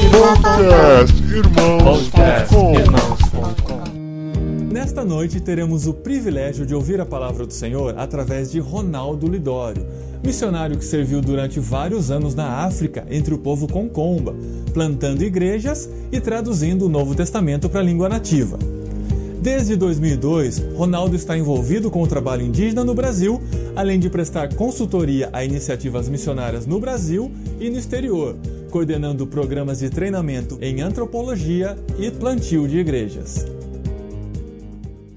Podcast Irmãos.com Nesta noite teremos o privilégio de ouvir a palavra do Senhor através de Ronaldo Lidório, missionário que serviu durante vários anos na África entre o povo concomba, plantando igrejas e traduzindo o Novo Testamento para a língua nativa. Desde 2002, Ronaldo está envolvido com o trabalho indígena no Brasil, além de prestar consultoria a iniciativas missionárias no Brasil e no exterior, coordenando programas de treinamento em antropologia e plantio de igrejas.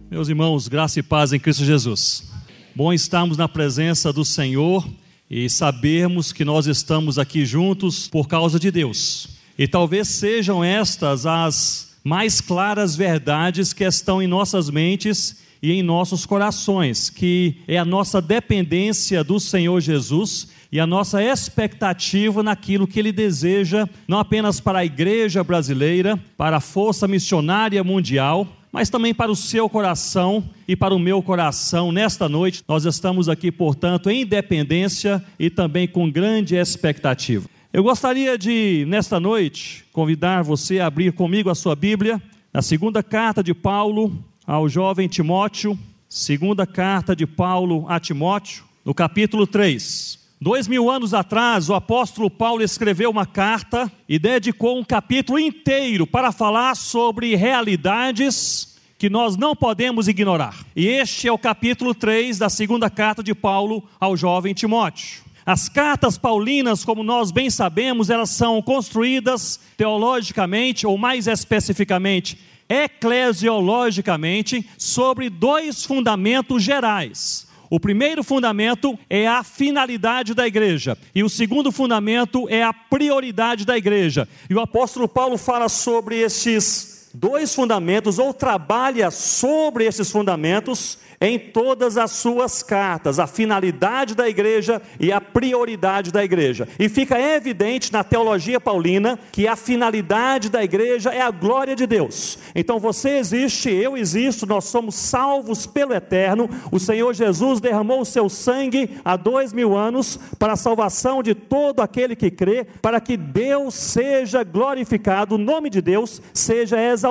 Meus irmãos, graça e paz em Cristo Jesus. Bom estarmos na presença do Senhor e sabermos que nós estamos aqui juntos por causa de Deus. E talvez sejam estas as mais claras verdades que estão em nossas mentes e em nossos corações, que é a nossa dependência do Senhor Jesus e a nossa expectativa naquilo que Ele deseja, não apenas para a igreja brasileira, para a força missionária mundial, mas também para o seu coração e para o meu coração. Nesta noite, nós estamos aqui, portanto, em dependência e também com grande expectativa. Eu gostaria de, nesta noite, convidar você a abrir comigo a sua Bíblia, na segunda carta de Paulo ao jovem Timóteo, segunda carta de Paulo a Timóteo, no capítulo 3. Dois mil anos atrás, o apóstolo Paulo escreveu uma carta e dedicou um capítulo inteiro para falar sobre realidades que nós não podemos ignorar. E este é o capítulo 3 da segunda carta de Paulo ao jovem Timóteo. As cartas paulinas, como nós bem sabemos, elas são construídas teologicamente, ou mais especificamente, eclesiologicamente, sobre dois fundamentos gerais. O primeiro fundamento é a finalidade da igreja, e o segundo fundamento é a prioridade da igreja. E o apóstolo Paulo fala sobre esses dois fundamentos, ou trabalha sobre esses fundamentos, em todas as suas cartas, a finalidade da igreja e a prioridade da igreja. E fica evidente na teologia paulina que a finalidade da igreja é a glória de Deus. Então você existe, eu existo, nós somos salvos pelo eterno. O Senhor Jesus derramou o seu sangue há dois mil anos para a salvação de todo aquele que crê, para que Deus seja glorificado, o nome de Deus seja exaltado.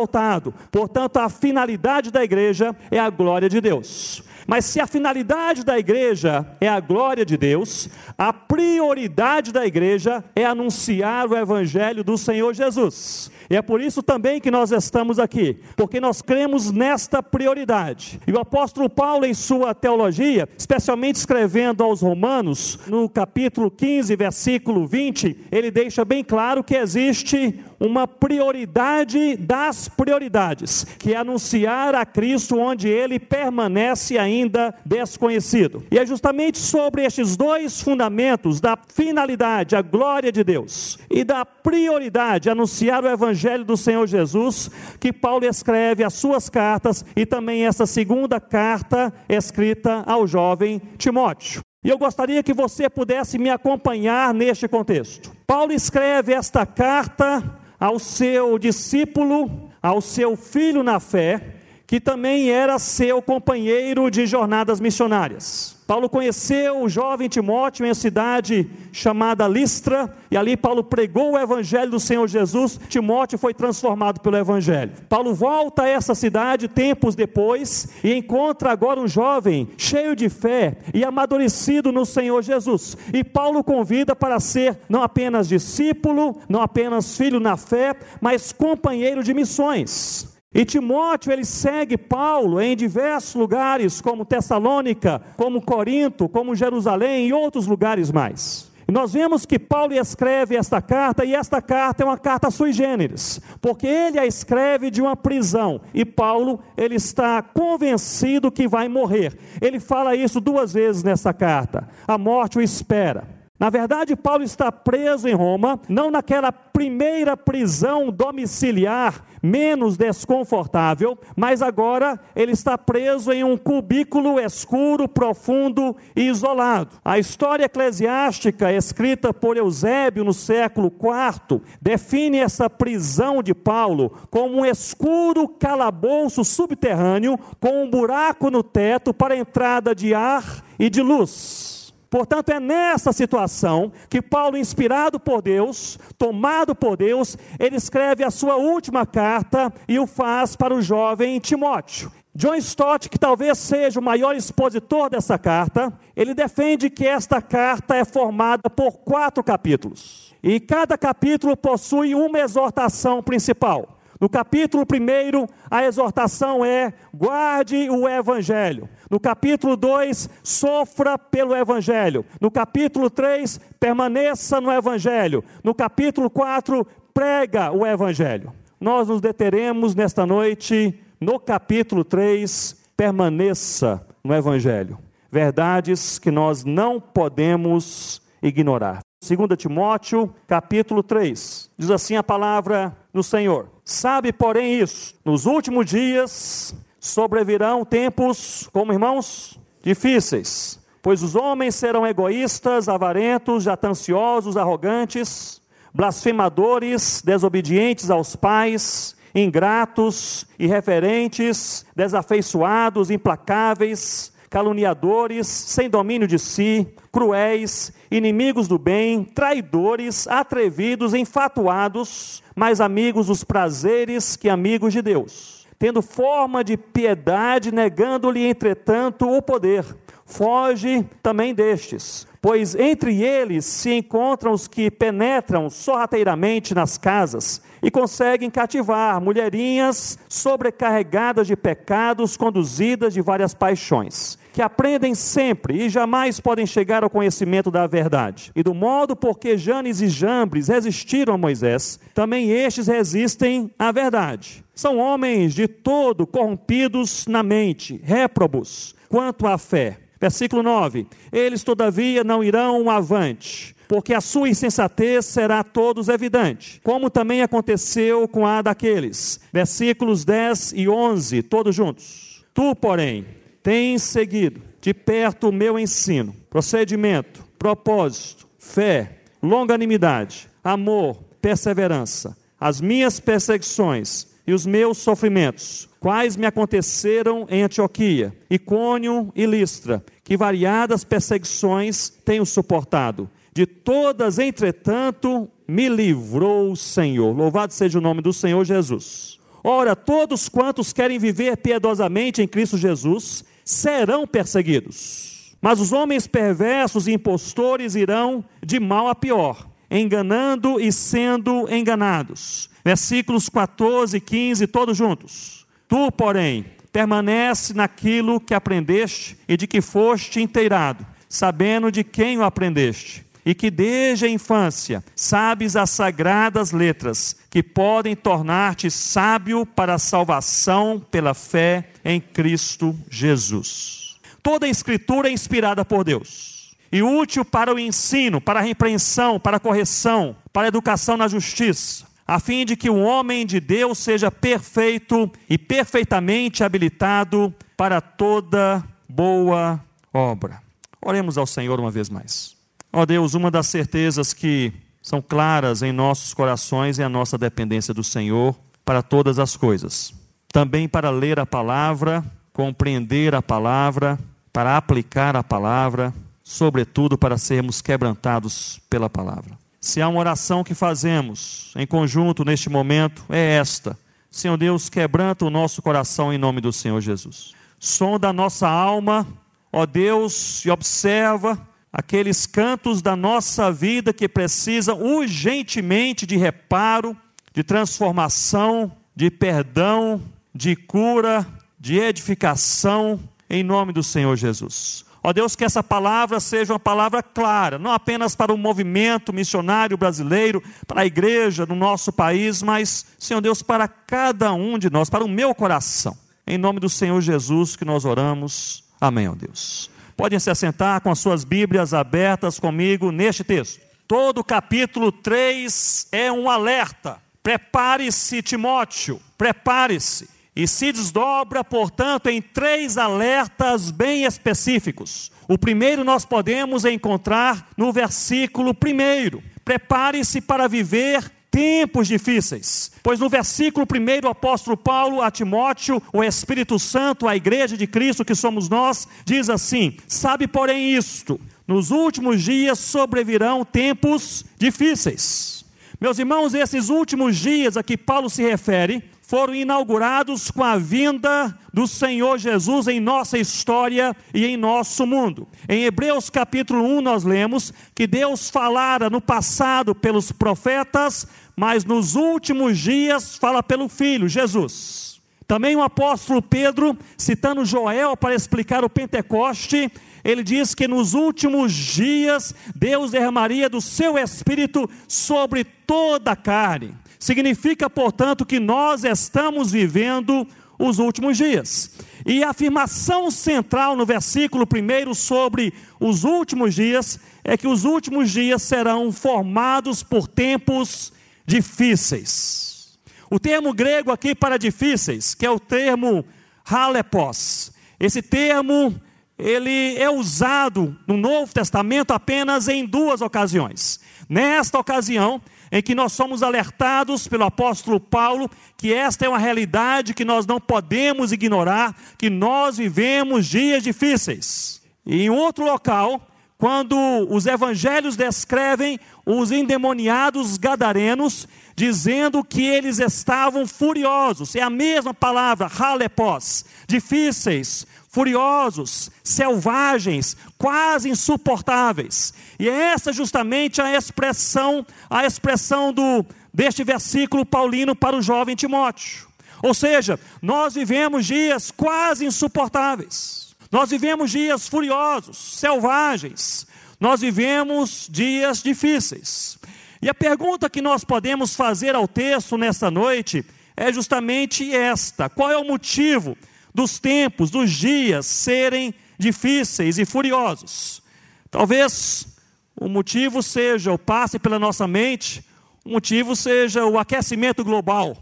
Portanto, a finalidade da igreja é a glória de Deus. Mas se a finalidade da igreja é a glória de Deus, a prioridade da igreja é anunciar o evangelho do Senhor Jesus. E é por isso também que nós estamos aqui, porque nós cremos nesta prioridade. E o apóstolo Paulo, em sua teologia, especialmente escrevendo aos Romanos, no capítulo 15, versículo 20, ele deixa bem claro que existe uma prioridade das prioridades, que é anunciar a Cristo onde ele permanece ainda desconhecido. E é justamente sobre estes dois fundamentos da finalidade, a glória de Deus, e da prioridade, anunciar o evangelho do Senhor Jesus, que Paulo escreve as suas cartas e também essa segunda carta escrita ao jovem Timóteo. E eu gostaria que você pudesse me acompanhar neste contexto. Paulo escreve esta carta ao seu discípulo, ao seu filho na fé, que também era seu companheiro de jornadas missionárias. Paulo conheceu o jovem Timóteo em uma cidade chamada Listra, e ali Paulo pregou o evangelho do Senhor Jesus. Timóteo foi transformado pelo evangelho. Paulo volta a essa cidade tempos depois e encontra agora um jovem cheio de fé e amadurecido no Senhor Jesus. E Paulo convida para ser não apenas discípulo, não apenas filho na fé, mas companheiro de missões. E Timóteo ele segue Paulo em diversos lugares, como Tessalônica, como Corinto, como Jerusalém e outros lugares mais. E nós vemos que Paulo escreve esta carta, e esta carta é uma carta sui generis, porque ele a escreve de uma prisão, e Paulo ele está convencido que vai morrer. Ele fala isso duas vezes nessa carta. A morte o espera. Na verdade, Paulo está preso em Roma, não naquela primeira prisão domiciliar menos desconfortável, mas agora ele está preso em um cubículo escuro, profundo e isolado. A história eclesiástica escrita por Eusébio no século IV define essa prisão de Paulo como um escuro calabouço subterrâneo com um buraco no teto para entrada de ar e de luz. Portanto, é nessa situação que Paulo, inspirado por Deus, tomado por Deus, ele escreve a sua última carta e o faz para o jovem Timóteo. John Stott, que talvez seja o maior expositor dessa carta, ele defende que esta carta é formada por quatro capítulos. E cada capítulo possui uma exortação principal. No capítulo 1, a exortação é: guarde o evangelho. No capítulo 2, sofra pelo evangelho. No capítulo 3, permaneça no evangelho. No capítulo 4, prega o evangelho. Nós nos deteremos nesta noite no capítulo 3, permaneça no Evangelho. Verdades que nós não podemos ignorar. 2 Timóteo, capítulo 3, diz assim a palavra do Senhor: Sabe, porém, isso, nos últimos dias sobrevirão tempos, como irmãos, difíceis, pois os homens serão egoístas, avarentos, jatanciosos, arrogantes, blasfemadores, desobedientes aos pais, ingratos, irreverentes, desafeiçoados, implacáveis, caluniadores, sem domínio de si, cruéis, inimigos do bem, traidores, atrevidos, enfatuados, mais amigos dos prazeres que amigos de Deus, tendo forma de piedade, negando-lhe, entretanto, o poder. Foge também destes, pois entre eles se encontram os que penetram sorrateiramente nas casas e conseguem cativar mulherinhas sobrecarregadas de pecados, conduzidas de várias paixões, que aprendem sempre e jamais podem chegar ao conhecimento da verdade. E do modo porque Janes e Jambres resistiram a Moisés, também estes resistem à verdade. São homens de todo corrompidos na mente, réprobos quanto à fé. Versículo 9: Eles, todavia, não irão avante porque a sua insensatez será a todos evidente, como também aconteceu com a daqueles. Versículos 10 e 11, todos juntos. Tu, porém, tens seguido de perto o meu ensino, procedimento, propósito, fé, longanimidade, amor, perseverança, as minhas perseguições e os meus sofrimentos, quais me aconteceram em Antioquia, Icônio e Listra, que variadas perseguições tenho suportado de todas, entretanto, me livrou o Senhor. Louvado seja o nome do Senhor Jesus. Ora, todos quantos querem viver piedosamente em Cristo Jesus serão perseguidos. Mas os homens perversos e impostores irão de mal a pior, enganando e sendo enganados. Versículos 14 e 15, todos juntos. Tu, porém, permanece naquilo que aprendeste e de que foste inteirado, sabendo de quem o aprendeste e que desde a infância sabes as sagradas letras que podem tornar-te sábio para a salvação pela fé em Cristo Jesus. Toda a escritura é inspirada por Deus e útil para o ensino, para a repreensão, para a correção, para a educação na justiça, a fim de que o homem de Deus seja perfeito e perfeitamente habilitado para toda boa obra. Oremos ao Senhor uma vez mais. Ó oh Deus, uma das certezas que são claras em nossos corações é a nossa dependência do Senhor para todas as coisas. Também para ler a palavra, compreender a palavra, para aplicar a palavra, sobretudo para sermos quebrantados pela palavra. Se há uma oração que fazemos em conjunto neste momento, é esta: Senhor Deus, quebranta o nosso coração em nome do Senhor Jesus. Sonda a nossa alma, ó Deus, e observa aqueles cantos da nossa vida que precisam urgentemente de reparo, de transformação, de perdão, de cura, de edificação, em nome do Senhor Jesus. Ó Deus, que essa palavra seja uma palavra clara, não apenas para o movimento missionário brasileiro, para a igreja no nosso país, mas, Senhor Deus, para cada um de nós, para o meu coração. Em nome do Senhor Jesus que nós oramos. Amém, ó Deus. Podem se assentar com as suas Bíblias abertas comigo neste texto. Todo o capítulo 3 é um alerta. Prepare-se, Timóteo, prepare-se. E se desdobra, portanto, em três alertas bem específicos. O primeiro nós podemos encontrar no versículo primeiro. Prepare-se para viver tempos difíceis. Pois no versículo 1, o apóstolo Paulo a Timóteo, o Espírito Santo, a igreja de Cristo que somos nós, diz assim: Sabe, porém, isto, nos últimos dias sobrevirão tempos difíceis. Meus irmãos, esses últimos dias a que Paulo se refere foram inaugurados com a vinda do Senhor Jesus em nossa história e em nosso mundo. Em Hebreus capítulo 1 nós lemos que Deus falara no passado pelos profetas, mas nos últimos dias fala pelo Filho, Jesus. Também o apóstolo Pedro, citando Joel para explicar o Pentecoste, ele diz que nos últimos dias Deus derramaria do seu espírito sobre toda a carne. Significa, portanto, que nós estamos vivendo os últimos dias. E a afirmação central no versículo 1 sobre os últimos dias é que os últimos dias serão formados por tempos difíceis. O termo grego aqui para difíceis, que é o termo halepos, esse termo ele é usado no Novo Testamento apenas em duas ocasiões. Nesta ocasião, em que nós somos alertados pelo apóstolo Paulo que esta é uma realidade que nós não podemos ignorar, que nós vivemos dias difíceis. E em outro local, quando os evangelhos descrevem os endemoniados gadarenos, dizendo que eles estavam furiosos, é a mesma palavra, halepós, difíceis, furiosos, selvagens, quase insuportáveis. E é essa justamente a expressão, a expressão do deste versículo paulino para o jovem Timóteo. Ou seja, nós vivemos dias quase insuportáveis. Nós vivemos dias furiosos, selvagens. Nós vivemos dias difíceis. E a pergunta que nós podemos fazer ao texto nesta noite é justamente esta: qual é o motivo dos tempos, dos dias serem difíceis e furiosos. Talvez o motivo seja, ou passe pela nossa mente, o motivo seja o aquecimento global,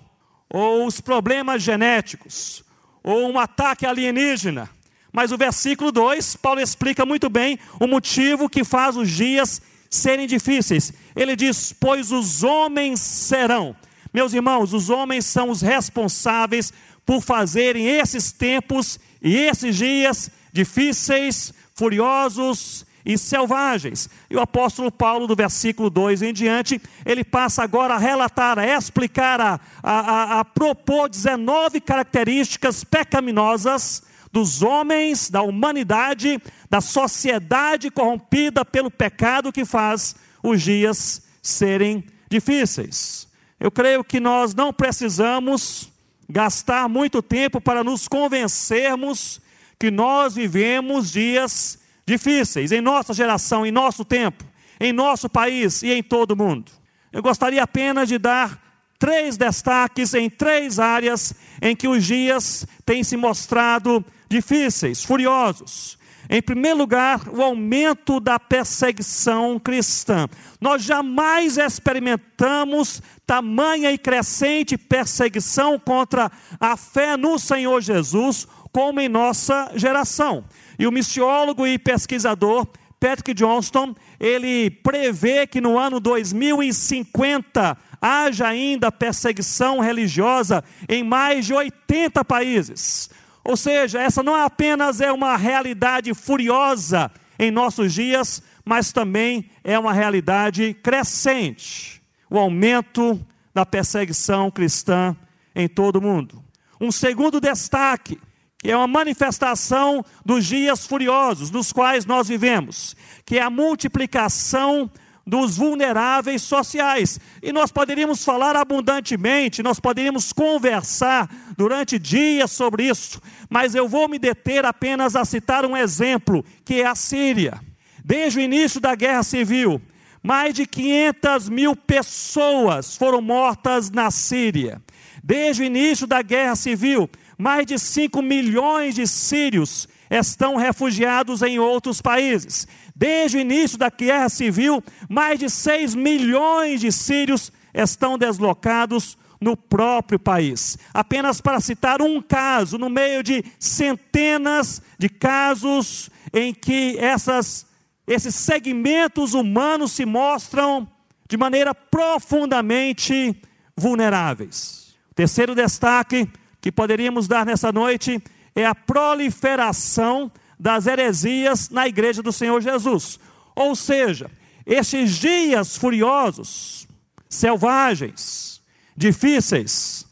ou os problemas genéticos, ou um ataque alienígena. Mas o versículo 2, Paulo explica muito bem o motivo que faz os dias serem difíceis. Ele diz: Pois os homens serão. Meus irmãos, os homens são os responsáveis por fazerem esses tempos e esses dias difíceis, furiosos e selvagens. E o apóstolo Paulo, do versículo 2 em diante, ele passa agora a relatar, a explicar, a, a, a propor 19 características pecaminosas dos homens, da humanidade, da sociedade corrompida pelo pecado que faz os dias serem difíceis. Eu creio que nós não precisamos gastar muito tempo para nos convencermos que nós vivemos dias difíceis em nossa geração, em nosso tempo, em nosso país e em todo o mundo. Eu gostaria apenas de dar três destaques em três áreas em que os dias têm se mostrado difíceis, furiosos. Em primeiro lugar, o aumento da perseguição cristã. Nós jamais experimentamos tamanha e crescente perseguição contra a fé no Senhor Jesus como em nossa geração. E o missiólogo e pesquisador Patrick Johnston, ele prevê que no ano 2050 haja ainda perseguição religiosa em mais de 80 países. Ou seja, essa não apenas é uma realidade furiosa em nossos dias, mas também é uma realidade crescente o aumento da perseguição cristã em todo o mundo. Um segundo destaque, que é uma manifestação dos dias furiosos nos quais nós vivemos, que é a multiplicação dos vulneráveis sociais. E nós poderíamos falar abundantemente, nós poderíamos conversar durante dias sobre isso, mas eu vou me deter apenas a citar um exemplo, que é a Síria. Desde o início da guerra civil, mais de 500 mil pessoas foram mortas na Síria. Desde o início da guerra civil, mais de 5 milhões de sírios estão refugiados em outros países. Desde o início da guerra civil, mais de 6 milhões de sírios estão deslocados no próprio país. Apenas para citar um caso, no meio de centenas de casos em que essas, esses segmentos humanos se mostram de maneira profundamente vulneráveis. terceiro destaque que poderíamos dar nessa noite é a proliferação das heresias na igreja do Senhor Jesus. Ou seja, esses dias furiosos, selvagens, difíceis,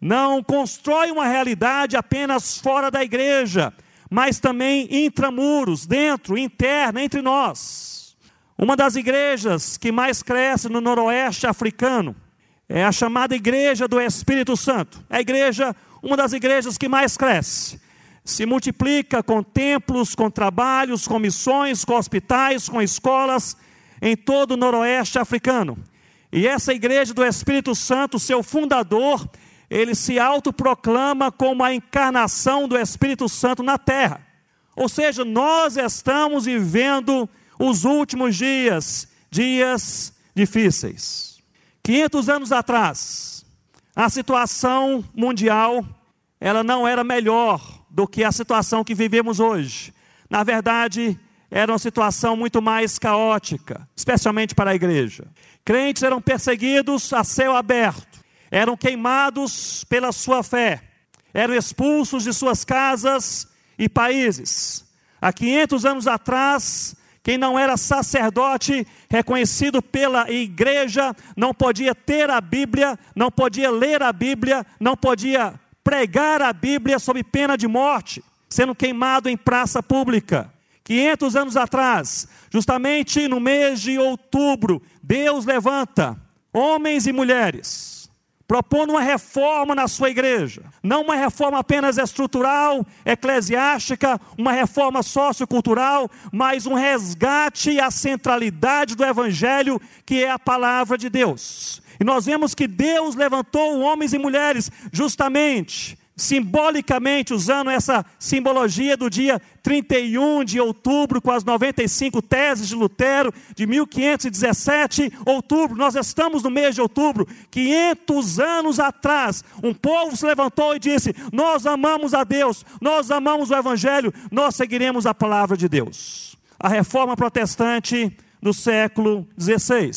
não constrói uma realidade apenas fora da igreja, mas também intramuros, dentro, interna, entre nós. Uma das igrejas que mais cresce no noroeste africano é a chamada Igreja do Espírito Santo. A igreja, uma das igrejas que mais cresce. Se multiplica com templos, com trabalhos, com missões, com hospitais, com escolas em todo o noroeste africano. E essa igreja do Espírito Santo, seu fundador, ele se autoproclama como a encarnação do Espírito Santo na terra. Ou seja, nós estamos vivendo os últimos dias, dias difíceis. 500 anos atrás, a situação mundial, ela não era melhor do que a situação que vivemos hoje. Na verdade, era uma situação muito mais caótica, especialmente para a igreja. Crentes eram perseguidos a céu aberto eram queimados pela sua fé, eram expulsos de suas casas e países. Há 500 anos atrás, quem não era sacerdote, reconhecido pela igreja, não podia ter a Bíblia, não podia ler a Bíblia, não podia pregar a Bíblia sob pena de morte, sendo queimado em praça pública. 500 anos atrás, justamente no mês de outubro, Deus levanta homens e mulheres propondo uma reforma na sua igreja. Não uma reforma apenas estrutural, eclesiástica, uma reforma sociocultural, mas um resgate à centralidade do Evangelho, que é a palavra de Deus. E nós vemos que Deus levantou homens e mulheres justamente simbolicamente usando essa simbologia do dia 31 de outubro, com as 95 teses de Lutero, de 1517, outubro, nós estamos no mês de outubro, 500 anos atrás, um povo se levantou e disse: Nós amamos a Deus, nós amamos o Evangelho, nós seguiremos a palavra de Deus. A reforma protestante do século XVI.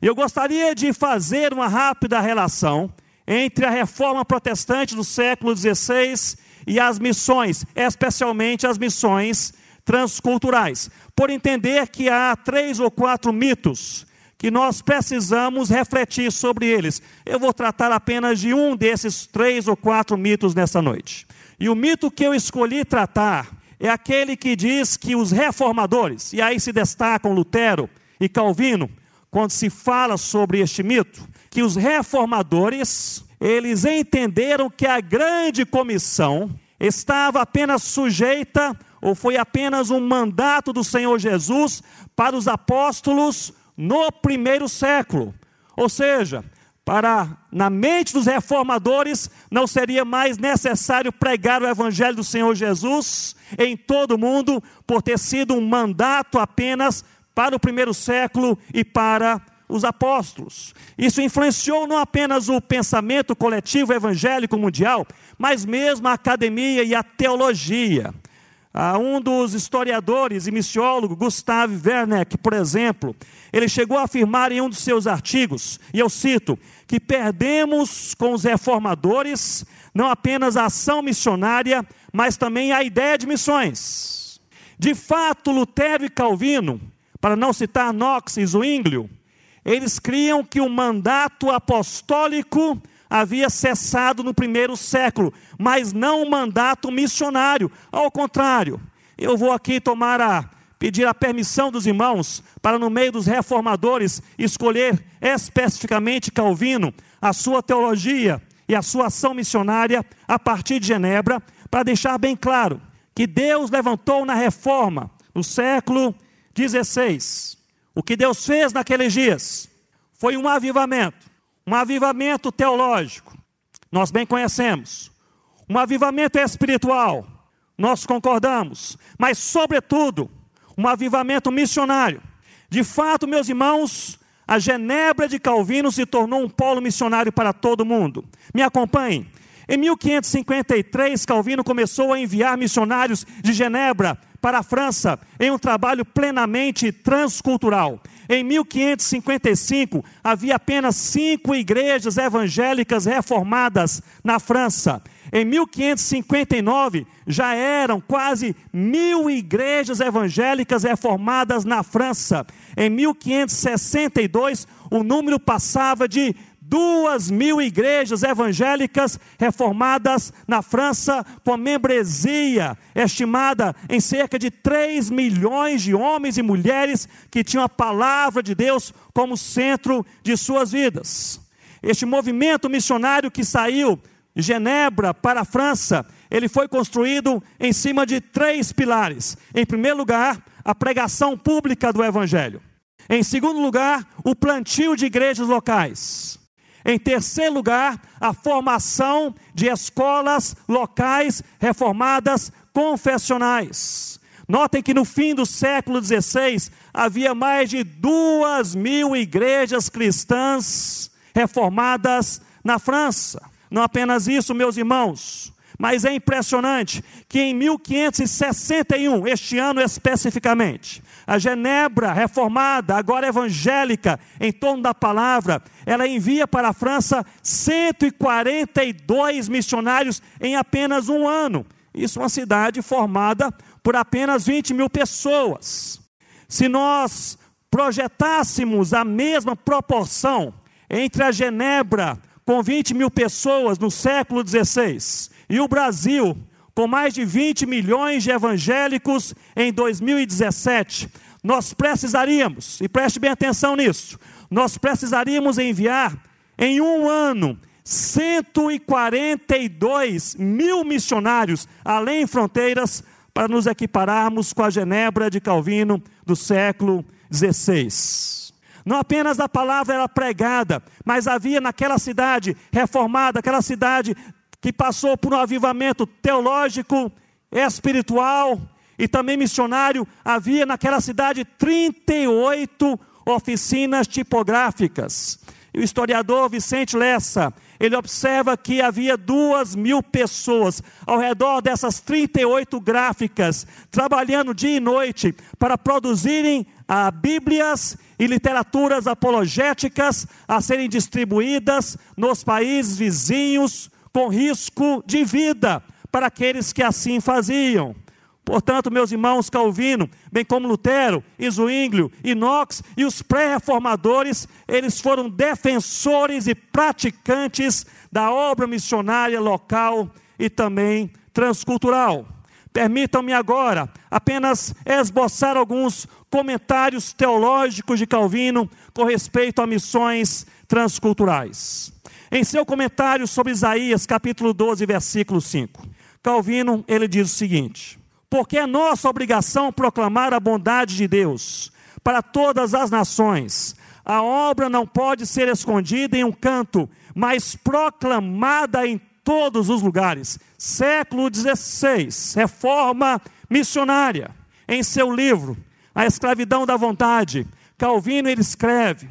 Eu gostaria de fazer uma rápida relação entre a reforma protestante do século XVI e as missões, especialmente as missões transculturais, por entender que há três ou quatro mitos que nós precisamos refletir sobre eles. Eu vou tratar apenas de um desses três ou quatro mitos nessa noite. E o mito que eu escolhi tratar é aquele que diz que os reformadores, e aí se destacam Lutero e Calvino, quando se fala sobre este mito, que os reformadores, eles entenderam que a grande comissão estava apenas sujeita, ou foi apenas um mandato do Senhor Jesus para os apóstolos no primeiro século. Ou seja, para na mente dos reformadores não seria mais necessário pregar o evangelho do Senhor Jesus em todo o mundo, por ter sido um mandato apenas para o primeiro século e para os apóstolos. Isso influenciou não apenas o pensamento coletivo evangélico mundial, mas mesmo a academia e a teologia. Ah, um dos historiadores e missiólogos, Gustav Werneck, por exemplo, ele chegou a afirmar em um dos seus artigos, e eu cito, que perdemos com os reformadores não apenas a ação missionária, mas também a ideia de missões. De fato, Lutero e Calvino, para não citar Knox e Zwinglio, eles criam que o mandato apostólico havia cessado no primeiro século, mas não o mandato missionário. Ao contrário, eu vou aqui tomar a pedir a permissão dos irmãos para no meio dos reformadores escolher especificamente Calvino, a sua teologia e a sua ação missionária a partir de Genebra, para deixar bem claro que Deus levantou na reforma no século XVI o que Deus fez naqueles dias foi um avivamento, um avivamento teológico, nós bem conhecemos, um avivamento espiritual, nós concordamos, mas, sobretudo, um avivamento missionário. De fato, meus irmãos, a Genebra de Calvino se tornou um polo missionário para todo mundo. Me acompanhem. Em 1553, Calvino começou a enviar missionários de Genebra para a França em um trabalho plenamente transcultural. Em 1555, havia apenas cinco igrejas evangélicas reformadas na França. Em 1559, já eram quase mil igrejas evangélicas reformadas na França. Em 1562, o número passava de duas mil igrejas evangélicas reformadas na França, com membresia estimada em cerca de 3 milhões de homens e mulheres que tinham a palavra de Deus como centro de suas vidas. Este movimento missionário que saiu de Genebra para a França, ele foi construído em cima de três pilares. Em primeiro lugar, a pregação pública do Evangelho. Em segundo lugar, o plantio de igrejas locais. Em terceiro lugar, a formação de escolas locais reformadas confessionais. Notem que no fim do século XVI havia mais de duas mil igrejas cristãs reformadas na França. Não apenas isso, meus irmãos, mas é impressionante que em 1561, este ano especificamente, a Genebra reformada, agora evangélica, em torno da palavra, ela envia para a França 142 missionários em apenas um ano. Isso é uma cidade formada por apenas 20 mil pessoas. Se nós projetássemos a mesma proporção entre a Genebra, com 20 mil pessoas no século XVI, e o Brasil, com mais de 20 milhões de evangélicos em 2017, nós precisaríamos, e preste bem atenção nisso, nós precisaríamos enviar em um ano 142 mil missionários além fronteiras para nos equipararmos com a Genebra de Calvino do século XVI. Não apenas a palavra era pregada, mas havia naquela cidade reformada, aquela cidade que passou por um avivamento teológico, espiritual e também missionário, havia naquela cidade 38 oficinas tipográficas. E o historiador Vicente Lessa, ele observa que havia duas mil pessoas ao redor dessas 38 gráficas, trabalhando dia e noite para produzirem a Bíblias e literaturas apologéticas a serem distribuídas nos países vizinhos, com risco de vida para aqueles que assim faziam. Portanto, meus irmãos Calvino, bem como Lutero, Zwinglio, e Knox e os pré-reformadores, eles foram defensores e praticantes da obra missionária local e também transcultural. Permitam-me agora apenas esboçar alguns comentários teológicos de Calvino com respeito a missões transculturais. Em seu comentário sobre Isaías, capítulo 12, versículo 5, Calvino, ele diz o seguinte: Porque é nossa obrigação proclamar a bondade de Deus para todas as nações. A obra não pode ser escondida em um canto, mas proclamada em todos os lugares. Século XVI, reforma missionária. Em seu livro, A Escravidão da Vontade, Calvino ele escreve: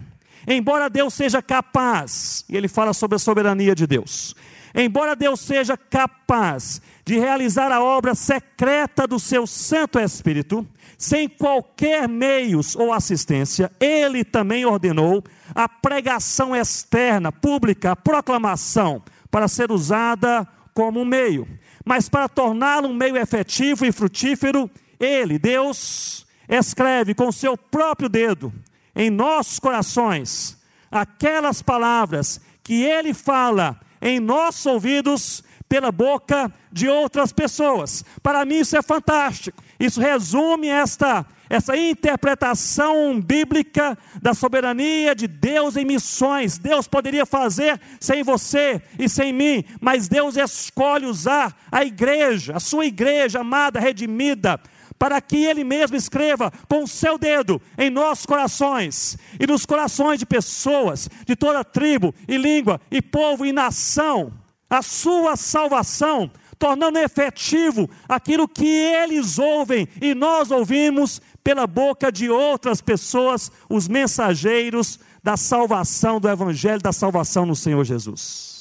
Embora Deus seja capaz, e ele fala sobre a soberania de Deus, embora Deus seja capaz de realizar a obra secreta do seu Santo Espírito, sem qualquer meios ou assistência, ele também ordenou a pregação externa, pública, a proclamação, para ser usada como um meio. Mas para torná-lo um meio efetivo e frutífero, ele, Deus, escreve com seu próprio dedo em nossos corações aquelas palavras que ele fala em nossos ouvidos pela boca de outras pessoas. Para mim isso é fantástico. Isso resume esta essa interpretação bíblica da soberania de Deus em missões. Deus poderia fazer sem você e sem mim, mas Deus escolhe usar a igreja, a sua igreja amada, redimida, para que Ele mesmo escreva com o seu dedo em nossos corações e nos corações de pessoas de toda tribo e língua e povo e nação, a sua salvação, tornando efetivo aquilo que eles ouvem e nós ouvimos pela boca de outras pessoas, os mensageiros da salvação, do Evangelho da salvação no Senhor Jesus.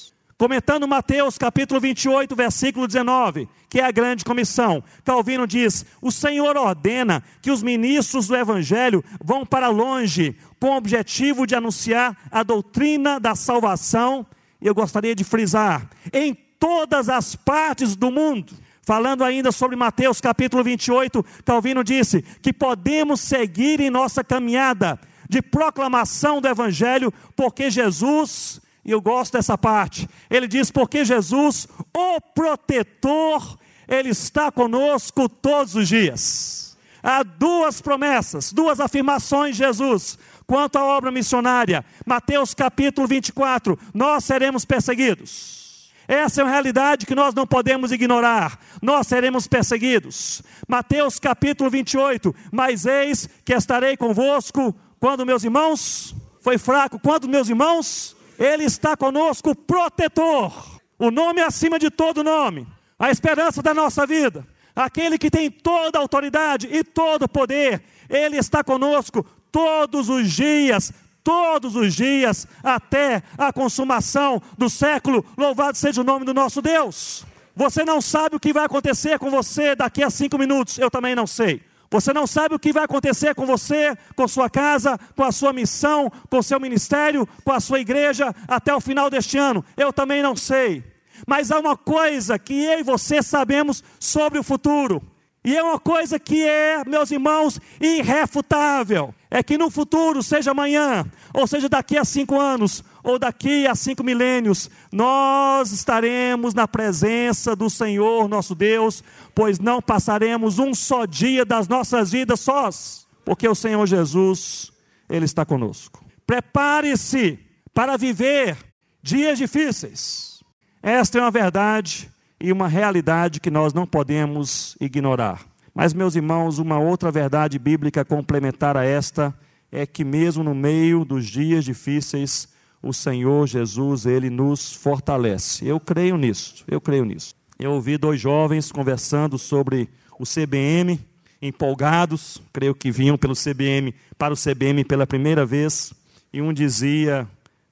Comentando Mateus capítulo 28, versículo 19, que é a grande comissão, Calvino diz: O Senhor ordena que os ministros do evangelho vão para longe, com o objetivo de anunciar a doutrina da salvação. E eu gostaria de frisar: em todas as partes do mundo. Falando ainda sobre Mateus capítulo 28, Calvino disse que podemos seguir em nossa caminhada de proclamação do Evangelho, porque Jesus e eu gosto dessa parte. Ele diz: porque Jesus, o protetor, ele está conosco todos os dias. Há duas promessas, duas afirmações de Jesus quanto à obra missionária. Mateus capítulo 24: nós seremos perseguidos. Essa é uma realidade que nós não podemos ignorar. Nós seremos perseguidos. Mateus capítulo 28: Mas eis que estarei convosco quando meus irmãos. Foi fraco, quando meus irmãos ele está conosco, protetor. O nome acima de todo nome. A esperança da nossa vida. Aquele que tem toda a autoridade e todo o poder. Ele está conosco todos os dias, todos os dias, até a consumação do século. Louvado seja o nome do nosso Deus. Você não sabe o que vai acontecer com você daqui a cinco minutos, eu também não sei. Você não sabe o que vai acontecer com você, com sua casa, com a sua missão, com o seu ministério, com a sua igreja até o final deste ano. Eu também não sei. Mas há uma coisa que eu e você sabemos sobre o futuro. E é uma coisa que é, meus irmãos, irrefutável: é que no futuro, seja amanhã, ou seja daqui a cinco anos, ou daqui a cinco milênios, nós estaremos na presença do Senhor nosso Deus, pois não passaremos um só dia das nossas vidas sós, porque o Senhor Jesus, Ele está conosco. Prepare-se para viver dias difíceis. Esta é uma verdade e uma realidade que nós não podemos ignorar. Mas, meus irmãos, uma outra verdade bíblica complementar a esta é que, mesmo no meio dos dias difíceis, o Senhor Jesus, ele nos fortalece. Eu creio nisso, eu creio nisso. Eu ouvi dois jovens conversando sobre o CBM, empolgados, creio que vinham pelo CBM, para o CBM pela primeira vez, e um dizia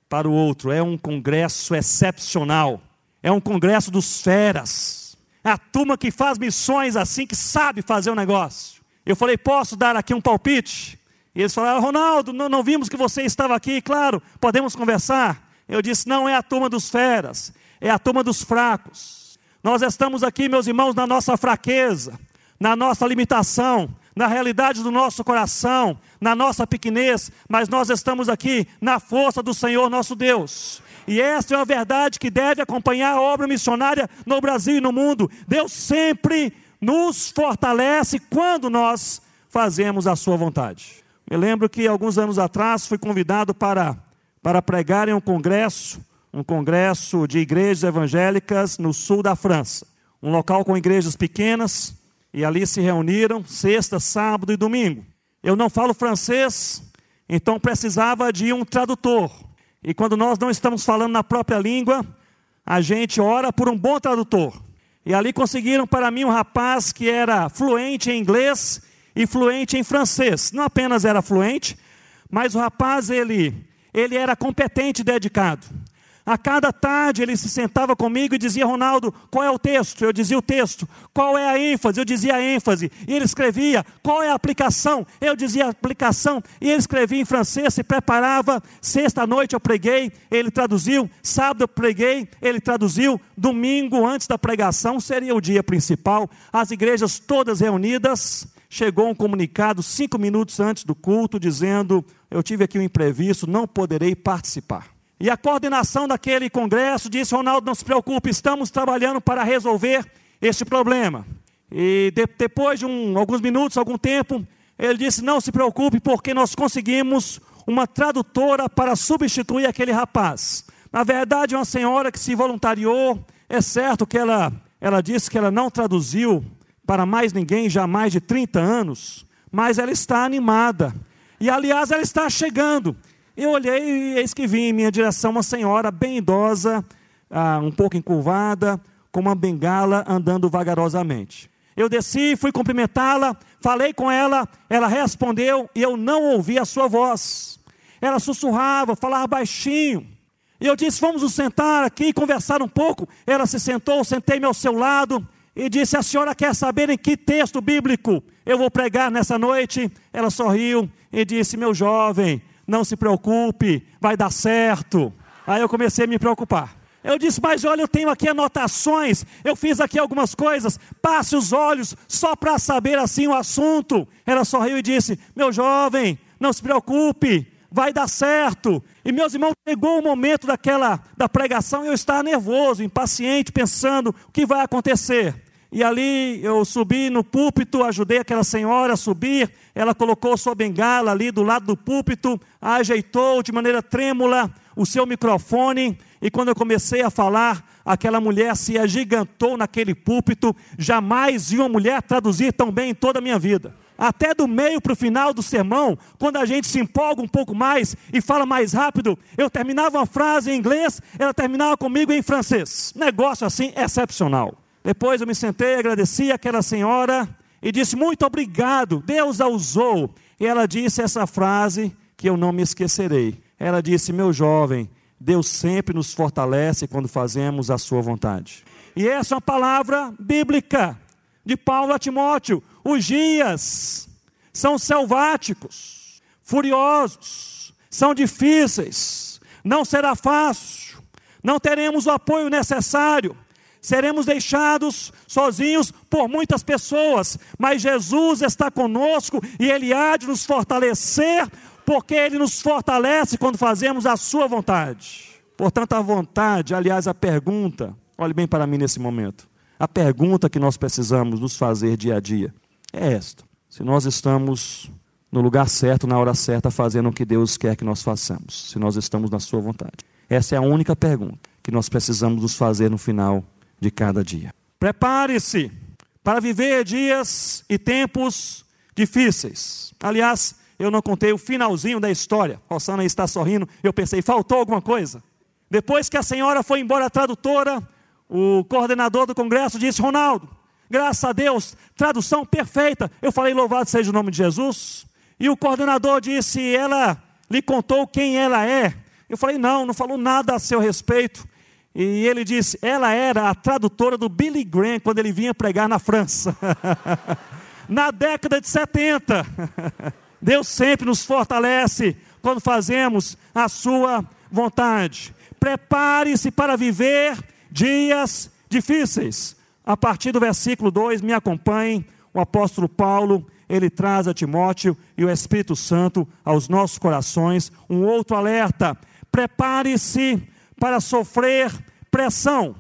para o outro: é um congresso excepcional. É um congresso dos feras. É a turma que faz missões assim, que sabe fazer o um negócio. Eu falei, posso dar aqui um palpite? E eles falaram, Ronaldo, não, não vimos que você estava aqui, claro, podemos conversar. Eu disse, não é a turma dos feras, é a turma dos fracos. Nós estamos aqui, meus irmãos, na nossa fraqueza, na nossa limitação, na realidade do nosso coração, na nossa pequenez, mas nós estamos aqui na força do Senhor nosso Deus. E essa é uma verdade que deve acompanhar a obra missionária no Brasil e no mundo. Deus sempre nos fortalece quando nós fazemos a sua vontade. Me lembro que alguns anos atrás fui convidado para, para pregar em um congresso, um congresso de igrejas evangélicas no sul da França. Um local com igrejas pequenas, e ali se reuniram sexta, sábado e domingo. Eu não falo francês, então precisava de um tradutor. E quando nós não estamos falando na própria língua, a gente ora por um bom tradutor. E ali conseguiram para mim um rapaz que era fluente em inglês e fluente em francês. Não apenas era fluente, mas o rapaz ele ele era competente e dedicado. A cada tarde ele se sentava comigo e dizia: Ronaldo, qual é o texto? Eu dizia o texto. Qual é a ênfase? Eu dizia a ênfase. E ele escrevia: qual é a aplicação? Eu dizia a aplicação. E ele escrevia em francês, se preparava. Sexta-noite eu preguei, ele traduziu. Sábado eu preguei, ele traduziu. Domingo, antes da pregação, seria o dia principal. As igrejas todas reunidas. Chegou um comunicado cinco minutos antes do culto, dizendo: Eu tive aqui um imprevisto, não poderei participar. E a coordenação daquele congresso disse: Ronaldo, não se preocupe, estamos trabalhando para resolver este problema. E de, depois de um, alguns minutos, algum tempo, ele disse: Não se preocupe, porque nós conseguimos uma tradutora para substituir aquele rapaz. Na verdade, uma senhora que se voluntariou, é certo que ela, ela disse que ela não traduziu para mais ninguém já há mais de 30 anos, mas ela está animada. E aliás, ela está chegando. Eu olhei e eis que vi em minha direção uma senhora bem idosa, ah, um pouco encurvada, com uma bengala andando vagarosamente. Eu desci, fui cumprimentá-la, falei com ela, ela respondeu e eu não ouvi a sua voz. Ela sussurrava, falava baixinho. E eu disse: Vamos nos sentar aqui e conversar um pouco. Ela se sentou, sentei-me ao seu lado e disse: A senhora quer saber em que texto bíblico eu vou pregar nessa noite? Ela sorriu e disse: Meu jovem, não se preocupe, vai dar certo. Aí eu comecei a me preocupar. Eu disse, mas olha, eu tenho aqui anotações, eu fiz aqui algumas coisas, passe os olhos só para saber assim o assunto. Ela sorriu e disse: Meu jovem, não se preocupe, vai dar certo. E meus irmãos, chegou o momento daquela da pregação, eu estava nervoso, impaciente, pensando o que vai acontecer. E ali eu subi no púlpito, ajudei aquela senhora a subir. Ela colocou sua bengala ali do lado do púlpito, ajeitou de maneira trêmula o seu microfone. E quando eu comecei a falar, aquela mulher se agigantou naquele púlpito. Jamais vi uma mulher traduzir tão bem em toda a minha vida. Até do meio para o final do sermão, quando a gente se empolga um pouco mais e fala mais rápido, eu terminava uma frase em inglês, ela terminava comigo em francês. Negócio assim excepcional. Depois eu me sentei, agradeci aquela senhora e disse: Muito obrigado, Deus a usou. E ela disse essa frase que eu não me esquecerei. Ela disse: Meu jovem, Deus sempre nos fortalece quando fazemos a Sua vontade. E essa é uma palavra bíblica de Paulo a Timóteo. Os dias são selváticos, furiosos, são difíceis, não será fácil, não teremos o apoio necessário seremos deixados sozinhos por muitas pessoas, mas Jesus está conosco e Ele há de nos fortalecer, porque Ele nos fortalece quando fazemos a Sua vontade. Portanto, a vontade, aliás, a pergunta, olhe bem para mim nesse momento, a pergunta que nós precisamos nos fazer dia a dia é esta: se nós estamos no lugar certo, na hora certa, fazendo o que Deus quer que nós façamos, se nós estamos na Sua vontade. Essa é a única pergunta que nós precisamos nos fazer no final de cada dia. Prepare-se para viver dias e tempos difíceis. Aliás, eu não contei o finalzinho da história. Rosana está sorrindo. Eu pensei, faltou alguma coisa. Depois que a senhora foi embora, a tradutora, o coordenador do congresso disse: Ronaldo, graças a Deus, tradução perfeita. Eu falei, louvado seja o nome de Jesus. E o coordenador disse: ela lhe contou quem ela é. Eu falei, não, não falou nada a seu respeito. E ele disse: ela era a tradutora do Billy Graham quando ele vinha pregar na França. na década de 70. Deus sempre nos fortalece quando fazemos a sua vontade. Prepare-se para viver dias difíceis. A partir do versículo 2, me acompanhe, o apóstolo Paulo, ele traz a Timóteo e o Espírito Santo aos nossos corações um outro alerta. Prepare-se para sofrer pressão.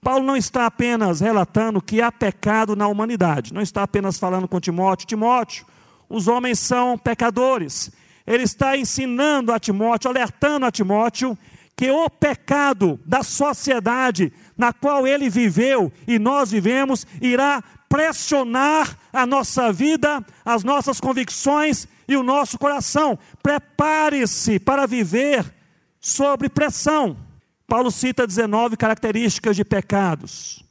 Paulo não está apenas relatando que há pecado na humanidade, não está apenas falando com Timóteo, Timóteo, os homens são pecadores. Ele está ensinando a Timóteo, alertando a Timóteo, que o pecado da sociedade na qual ele viveu e nós vivemos irá pressionar a nossa vida, as nossas convicções e o nosso coração. Prepare-se para viver sob pressão. Paulo cita 19 características de pecados,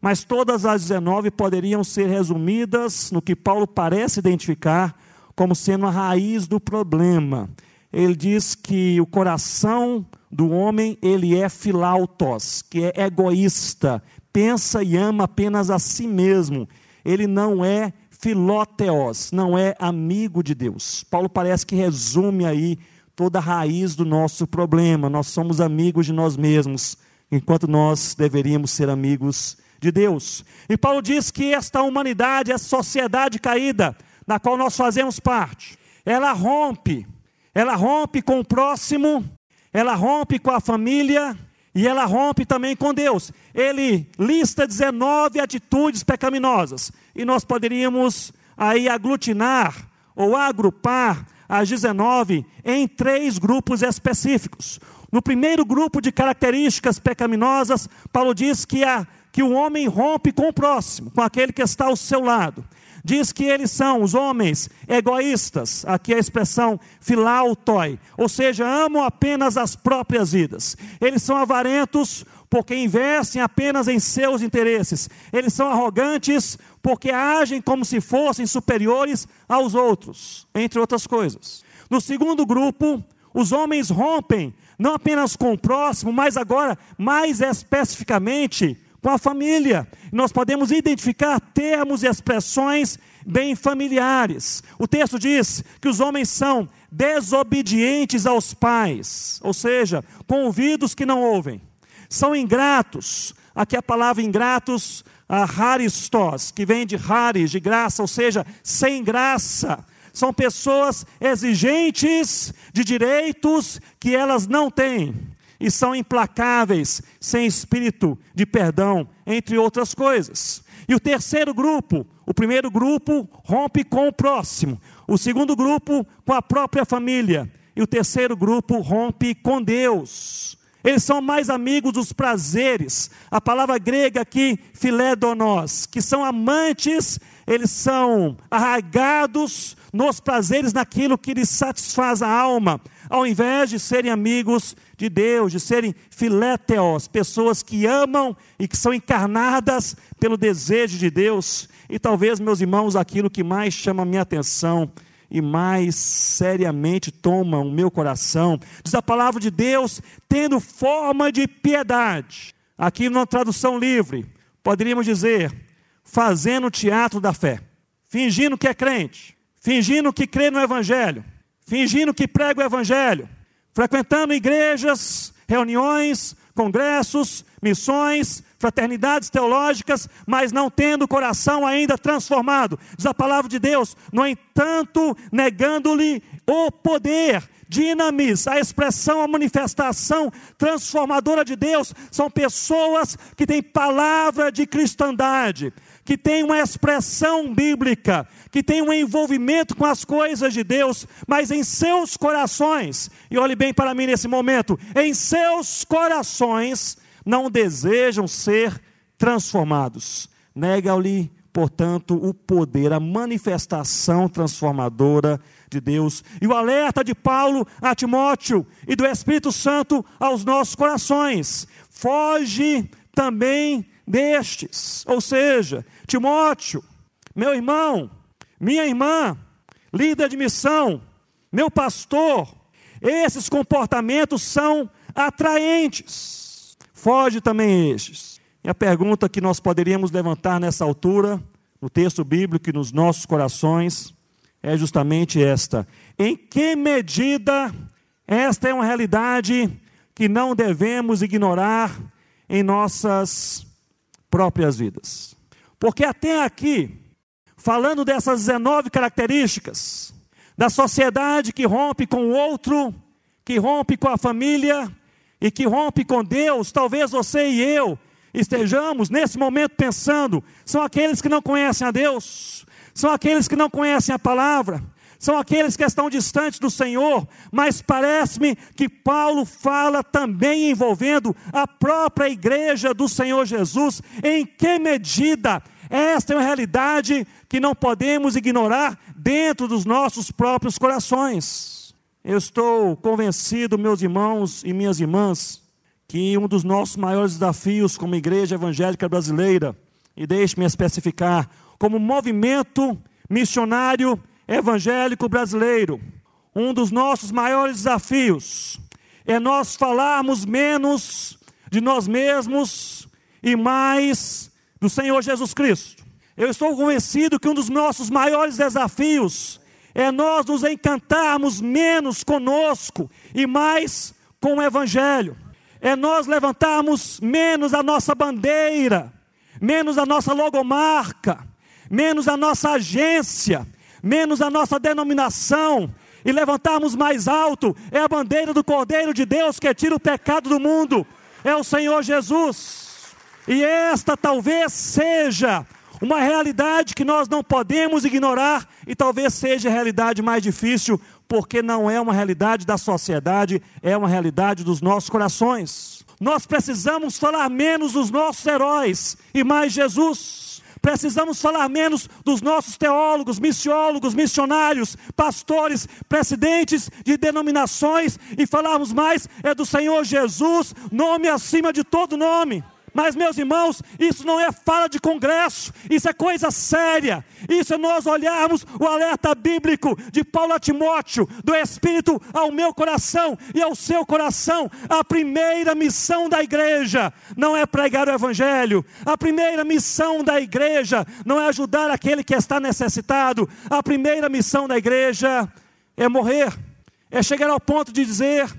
mas todas as 19 poderiam ser resumidas no que Paulo parece identificar como sendo a raiz do problema. Ele diz que o coração do homem, ele é filautos, que é egoísta, pensa e ama apenas a si mesmo. Ele não é filóteos, não é amigo de Deus. Paulo parece que resume aí toda a raiz do nosso problema. Nós somos amigos de nós mesmos, enquanto nós deveríamos ser amigos de Deus. E Paulo diz que esta humanidade, essa sociedade caída, na qual nós fazemos parte, ela rompe, ela rompe com o próximo, ela rompe com a família e ela rompe também com Deus. Ele lista 19 atitudes pecaminosas e nós poderíamos aí aglutinar ou agrupar às 19 em três grupos específicos. No primeiro grupo de características pecaminosas, Paulo diz que, a, que o homem rompe com o próximo, com aquele que está ao seu lado. Diz que eles são os homens egoístas, aqui a expressão filautoi, ou seja, amam apenas as próprias vidas. Eles são avarentos porque investem apenas em seus interesses. Eles são arrogantes porque agem como se fossem superiores aos outros, entre outras coisas. No segundo grupo, os homens rompem não apenas com o próximo, mas agora mais especificamente com a família. Nós podemos identificar termos e expressões bem familiares. O texto diz que os homens são desobedientes aos pais, ou seja, com ouvidos que não ouvem. São ingratos. Aqui a palavra ingratos, a haristos, que vem de haris, de graça, ou seja, sem graça. São pessoas exigentes de direitos que elas não têm e são implacáveis, sem espírito de perdão, entre outras coisas. E o terceiro grupo, o primeiro grupo rompe com o próximo, o segundo grupo com a própria família, e o terceiro grupo rompe com Deus. Eles são mais amigos dos prazeres. A palavra grega aqui, filédonos, que são amantes, eles são arragados nos prazeres naquilo que lhes satisfaz a alma, ao invés de serem amigos de Deus, de serem filéteos, pessoas que amam e que são encarnadas pelo desejo de Deus. E talvez, meus irmãos, aquilo que mais chama a minha atenção e mais seriamente toma o meu coração, diz a palavra de Deus, tendo forma de piedade. Aqui na tradução livre, poderíamos dizer, fazendo teatro da fé, fingindo que é crente, fingindo que crê no Evangelho, fingindo que prega o Evangelho, frequentando igrejas, reuniões, congressos, missões, fraternidades teológicas, mas não tendo o coração ainda transformado. Diz a palavra de Deus, no entanto, negando-lhe o poder, dinamis, a expressão, a manifestação transformadora de Deus, são pessoas que têm palavra de cristandade, que têm uma expressão bíblica, que têm um envolvimento com as coisas de Deus, mas em seus corações, e olhe bem para mim nesse momento, em seus corações não desejam ser transformados. Nega-lhe, portanto, o poder, a manifestação transformadora de Deus. E o alerta de Paulo a Timóteo e do Espírito Santo aos nossos corações. Foge também destes. Ou seja, Timóteo, meu irmão, minha irmã, líder de missão, meu pastor, esses comportamentos são atraentes. Foge também estes. E a pergunta que nós poderíamos levantar nessa altura, no texto bíblico e nos nossos corações, é justamente esta: em que medida esta é uma realidade que não devemos ignorar em nossas próprias vidas? Porque até aqui, falando dessas 19 características, da sociedade que rompe com o outro, que rompe com a família e que rompe com Deus, talvez você e eu estejamos nesse momento pensando: são aqueles que não conhecem a Deus, são aqueles que não conhecem a palavra, são aqueles que estão distantes do Senhor, mas parece-me que Paulo fala também envolvendo a própria igreja do Senhor Jesus, em que medida esta é uma realidade que não podemos ignorar dentro dos nossos próprios corações. Eu estou convencido, meus irmãos e minhas irmãs, que um dos nossos maiores desafios como igreja evangélica brasileira, e deixe-me especificar, como movimento missionário evangélico brasileiro, um dos nossos maiores desafios é nós falarmos menos de nós mesmos e mais do Senhor Jesus Cristo. Eu estou convencido que um dos nossos maiores desafios é nós nos encantarmos menos conosco e mais com o Evangelho. É nós levantarmos menos a nossa bandeira, menos a nossa logomarca, menos a nossa agência, menos a nossa denominação, e levantarmos mais alto é a bandeira do Cordeiro de Deus que tira o pecado do mundo, é o Senhor Jesus. E esta talvez seja uma realidade que nós não podemos ignorar e talvez seja a realidade mais difícil, porque não é uma realidade da sociedade, é uma realidade dos nossos corações. Nós precisamos falar menos dos nossos heróis e mais Jesus. Precisamos falar menos dos nossos teólogos, missiólogos, missionários, pastores, presidentes de denominações e falarmos mais é do Senhor Jesus, nome acima de todo nome. Mas, meus irmãos, isso não é fala de congresso, isso é coisa séria. Isso é nós olharmos o alerta bíblico de Paulo a Timóteo, do Espírito ao meu coração e ao seu coração. A primeira missão da igreja não é pregar o Evangelho, a primeira missão da igreja não é ajudar aquele que está necessitado, a primeira missão da igreja é morrer, é chegar ao ponto de dizer: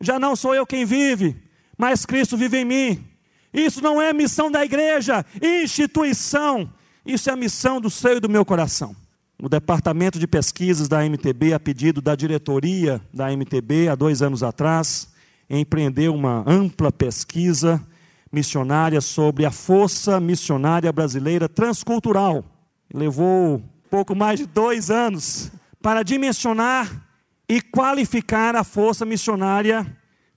já não sou eu quem vive, mas Cristo vive em mim. Isso não é missão da igreja, instituição. Isso é a missão do seio do meu coração. O departamento de pesquisas da MTB, a pedido da diretoria da MTB, há dois anos atrás, empreendeu uma ampla pesquisa missionária sobre a força missionária brasileira transcultural. Levou pouco mais de dois anos para dimensionar e qualificar a força missionária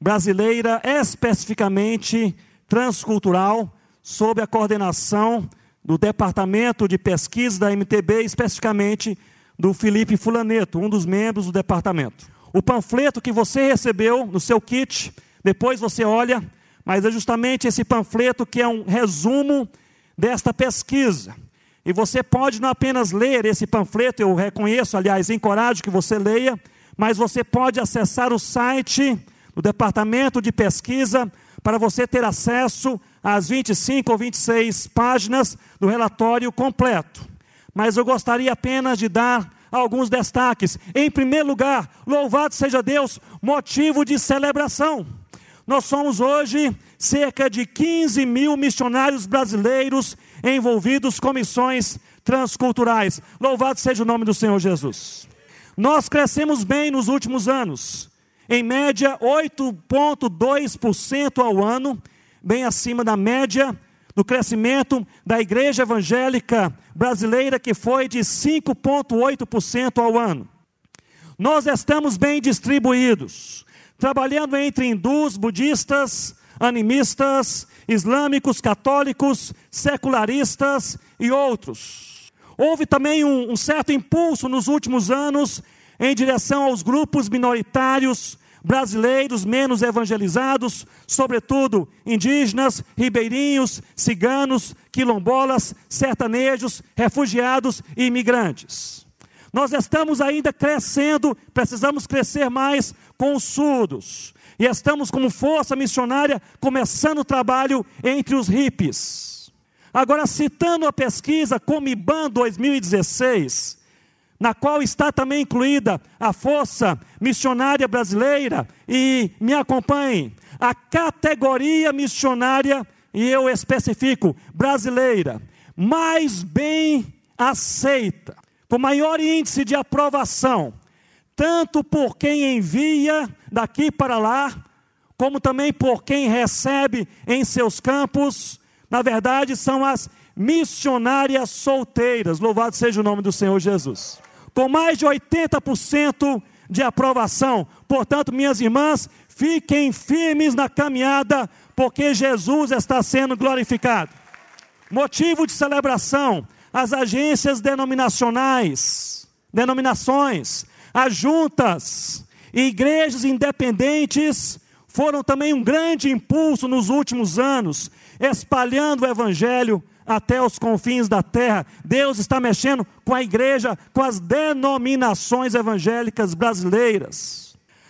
brasileira, especificamente transcultural, sob a coordenação do Departamento de Pesquisa da MTB, especificamente do Felipe Fulaneto, um dos membros do departamento. O panfleto que você recebeu no seu kit, depois você olha, mas é justamente esse panfleto que é um resumo desta pesquisa. E você pode não apenas ler esse panfleto, eu reconheço, aliás, encorajo que você leia, mas você pode acessar o site do Departamento de Pesquisa para você ter acesso às 25 ou 26 páginas do relatório completo. Mas eu gostaria apenas de dar alguns destaques. Em primeiro lugar, louvado seja Deus, motivo de celebração. Nós somos hoje cerca de 15 mil missionários brasileiros envolvidos com missões transculturais. Louvado seja o nome do Senhor Jesus. Nós crescemos bem nos últimos anos em média 8,2% ao ano, bem acima da média do crescimento da igreja evangélica brasileira, que foi de 5,8% ao ano. Nós estamos bem distribuídos, trabalhando entre hindus, budistas, animistas, islâmicos, católicos, secularistas e outros. Houve também um, um certo impulso nos últimos anos em direção aos grupos minoritários brasileiros menos evangelizados, sobretudo indígenas, ribeirinhos, ciganos, quilombolas, sertanejos, refugiados e imigrantes. Nós estamos ainda crescendo, precisamos crescer mais com os surdos. E estamos como força missionária começando o trabalho entre os hippies. Agora, citando a pesquisa Comiban 2016, na qual está também incluída a Força Missionária Brasileira, e me acompanhe, a categoria missionária, e eu especifico, brasileira, mais bem aceita, com maior índice de aprovação, tanto por quem envia daqui para lá, como também por quem recebe em seus campos, na verdade, são as missionárias solteiras. Louvado seja o nome do Senhor Jesus com mais de 80% de aprovação. Portanto, minhas irmãs, fiquem firmes na caminhada, porque Jesus está sendo glorificado. Motivo de celebração: as agências denominacionais, denominações, as juntas e igrejas independentes foram também um grande impulso nos últimos anos, espalhando o evangelho até os confins da terra. Deus está mexendo com a igreja, com as denominações evangélicas brasileiras.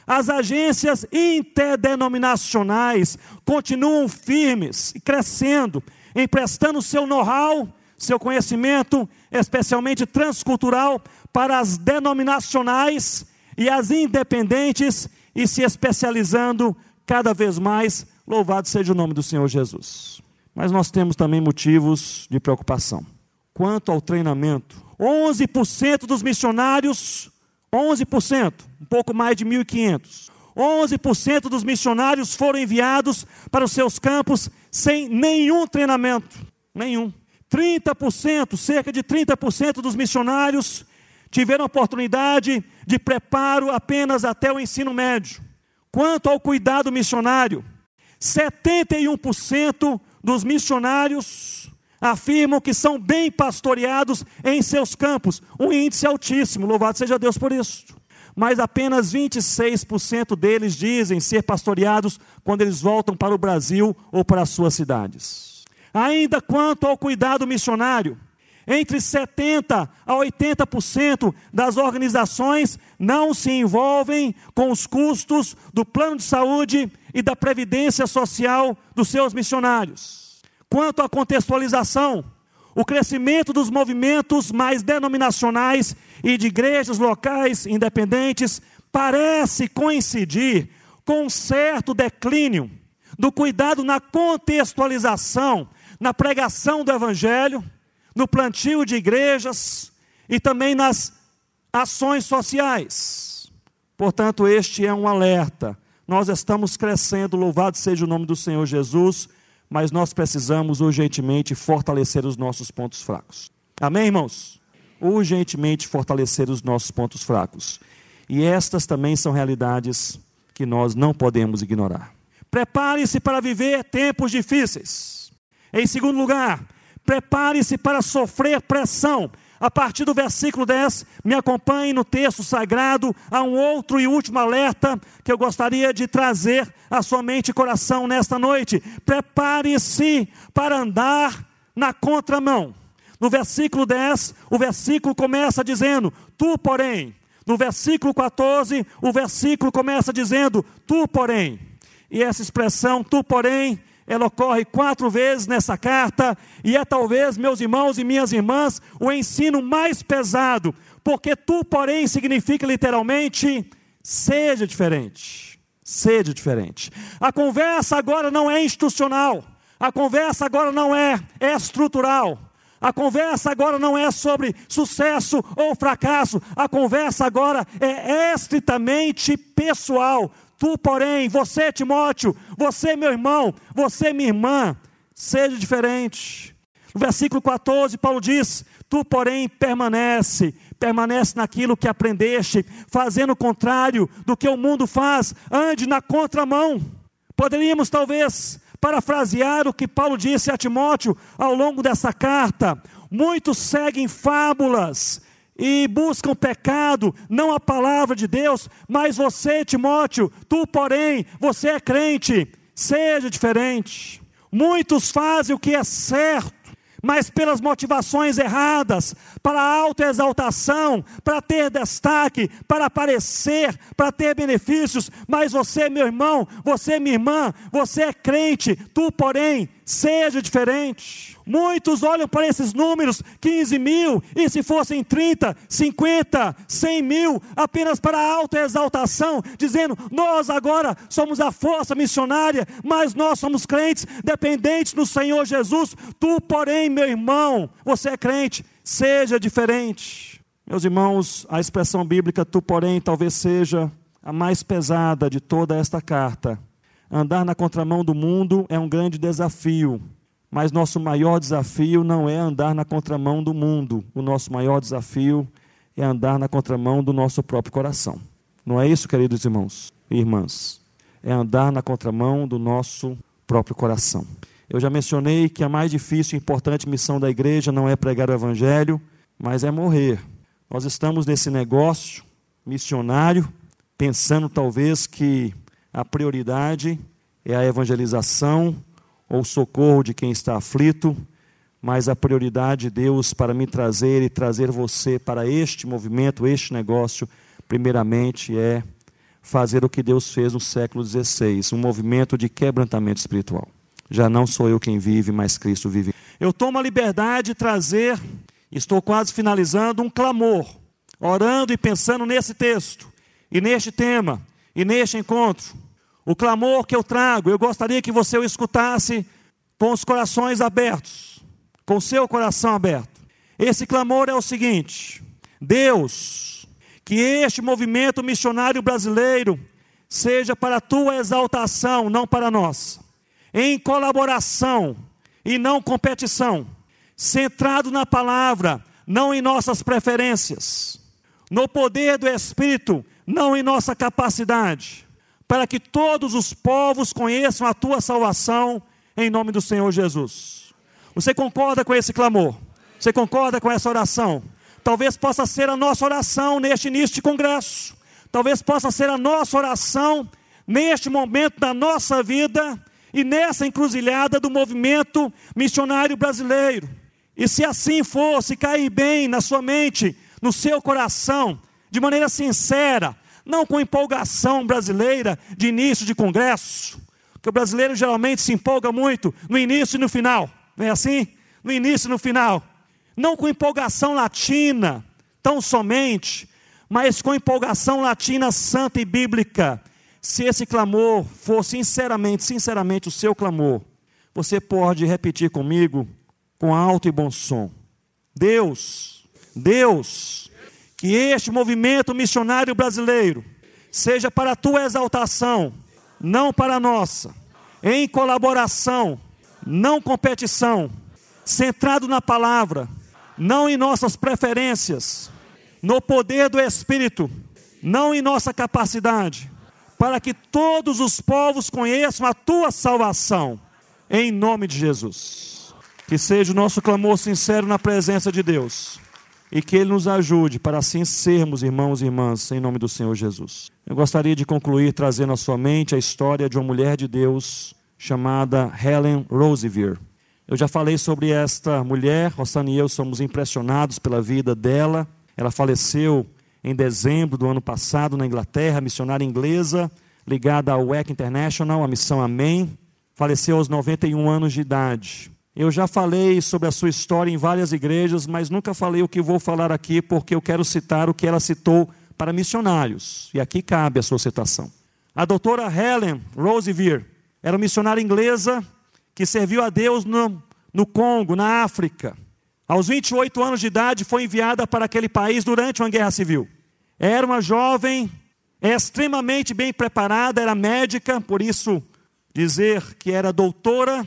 As agências interdenominacionais continuam firmes e crescendo, emprestando seu know-how, seu conhecimento, especialmente transcultural, para as denominacionais e as independentes e se especializando cada vez mais. Louvado seja o nome do Senhor Jesus. Mas nós temos também motivos de preocupação. Quanto ao treinamento, 11% dos missionários, 11%, um pouco mais de 1.500, 11% dos missionários foram enviados para os seus campos sem nenhum treinamento, nenhum. 30%, cerca de 30% dos missionários tiveram oportunidade de preparo apenas até o ensino médio. Quanto ao cuidado missionário, 71% dos missionários afirmam que são bem pastoreados em seus campos, um índice altíssimo, louvado seja Deus por isso. Mas apenas 26% deles dizem ser pastoreados quando eles voltam para o Brasil ou para as suas cidades. Ainda quanto ao cuidado missionário, entre 70% a 80% das organizações não se envolvem com os custos do plano de saúde e da previdência social dos seus missionários. Quanto à contextualização, o crescimento dos movimentos mais denominacionais e de igrejas locais independentes parece coincidir com um certo declínio do cuidado na contextualização, na pregação do Evangelho no plantio de igrejas e também nas ações sociais. Portanto, este é um alerta. Nós estamos crescendo, louvado seja o nome do Senhor Jesus, mas nós precisamos urgentemente fortalecer os nossos pontos fracos. Amém, irmãos? Urgentemente fortalecer os nossos pontos fracos. E estas também são realidades que nós não podemos ignorar. Prepare-se para viver tempos difíceis. Em segundo lugar, Prepare-se para sofrer pressão. A partir do versículo 10, me acompanhe no texto sagrado a um outro e último alerta que eu gostaria de trazer à sua mente e coração nesta noite. Prepare-se para andar na contramão. No versículo 10, o versículo começa dizendo: Tu, porém. No versículo 14, o versículo começa dizendo: Tu, porém. E essa expressão, tu, porém, ela ocorre quatro vezes nessa carta, e é talvez, meus irmãos e minhas irmãs, o ensino mais pesado, porque tu, porém, significa literalmente seja diferente. Seja diferente. A conversa agora não é institucional, a conversa agora não é, é estrutural. A conversa agora não é sobre sucesso ou fracasso, a conversa agora é estritamente pessoal. Tu, porém, você, Timóteo, você, meu irmão, você, minha irmã, seja diferente. No versículo 14, Paulo diz: Tu, porém, permanece, permanece naquilo que aprendeste, fazendo o contrário do que o mundo faz, ande na contramão. Poderíamos, talvez, parafrasear o que Paulo disse a Timóteo ao longo dessa carta. Muitos seguem fábulas e buscam pecado, não a palavra de Deus, mas você, Timóteo, tu, porém, você é crente, seja diferente. Muitos fazem o que é certo, mas pelas motivações erradas, para autoexaltação, para ter destaque, para aparecer, para ter benefícios. Mas você, meu irmão, você, minha irmã, você é crente, tu, porém, seja diferente. Muitos olham para esses números, 15 mil, e se fossem 30, 50, 100 mil, apenas para autoexaltação, dizendo: Nós agora somos a força missionária, mas nós somos crentes, dependentes do Senhor Jesus. Tu, porém, meu irmão, você é crente, seja diferente. Meus irmãos, a expressão bíblica, tu, porém, talvez seja a mais pesada de toda esta carta. Andar na contramão do mundo é um grande desafio, mas nosso maior desafio não é andar na contramão do mundo, o nosso maior desafio é andar na contramão do nosso próprio coração. Não é isso, queridos irmãos e irmãs? É andar na contramão do nosso próprio coração. Eu já mencionei que a mais difícil e importante missão da igreja não é pregar o evangelho, mas é morrer. Nós estamos nesse negócio missionário, pensando talvez que a prioridade é a evangelização ou socorro de quem está aflito, mas a prioridade de Deus para me trazer e trazer você para este movimento, este negócio, primeiramente é fazer o que Deus fez no século XVI, um movimento de quebrantamento espiritual. Já não sou eu quem vive, mas Cristo vive. Eu tomo a liberdade de trazer, estou quase finalizando, um clamor, orando e pensando nesse texto, e neste tema, e neste encontro. O clamor que eu trago, eu gostaria que você o escutasse com os corações abertos, com o seu coração aberto. Esse clamor é o seguinte: Deus, que este movimento missionário brasileiro seja para a tua exaltação, não para nós, em colaboração e não competição, centrado na palavra, não em nossas preferências, no poder do Espírito, não em nossa capacidade para que todos os povos conheçam a tua salvação em nome do Senhor Jesus. Você concorda com esse clamor? Você concorda com essa oração? Talvez possa ser a nossa oração neste início de congresso. Talvez possa ser a nossa oração neste momento da nossa vida e nessa encruzilhada do movimento missionário brasileiro. E se assim fosse cair bem na sua mente, no seu coração, de maneira sincera, não com empolgação brasileira de início de congresso, que o brasileiro geralmente se empolga muito no início e no final, não é assim? No início e no final. Não com empolgação latina, tão somente, mas com empolgação latina santa e bíblica. Se esse clamor for sinceramente, sinceramente o seu clamor, você pode repetir comigo com alto e bom som. Deus, Deus, que este movimento missionário brasileiro seja para a tua exaltação, não para a nossa, em colaboração, não competição, centrado na palavra, não em nossas preferências, no poder do Espírito, não em nossa capacidade, para que todos os povos conheçam a tua salvação, em nome de Jesus. Que seja o nosso clamor sincero na presença de Deus e que Ele nos ajude para assim sermos irmãos e irmãs, em nome do Senhor Jesus. Eu gostaria de concluir trazendo à sua mente a história de uma mulher de Deus chamada Helen Roosevelt. Eu já falei sobre esta mulher, Rossana e eu somos impressionados pela vida dela. Ela faleceu em dezembro do ano passado na Inglaterra, missionária inglesa, ligada ao WEC International, a missão Amém. Faleceu aos 91 anos de idade. Eu já falei sobre a sua história em várias igrejas, mas nunca falei o que vou falar aqui, porque eu quero citar o que ela citou para missionários. E aqui cabe a sua citação. A doutora Helen Roosevelt era uma missionária inglesa que serviu a Deus no, no Congo, na África. Aos 28 anos de idade, foi enviada para aquele país durante uma guerra civil. Era uma jovem extremamente bem preparada, era médica, por isso dizer que era doutora.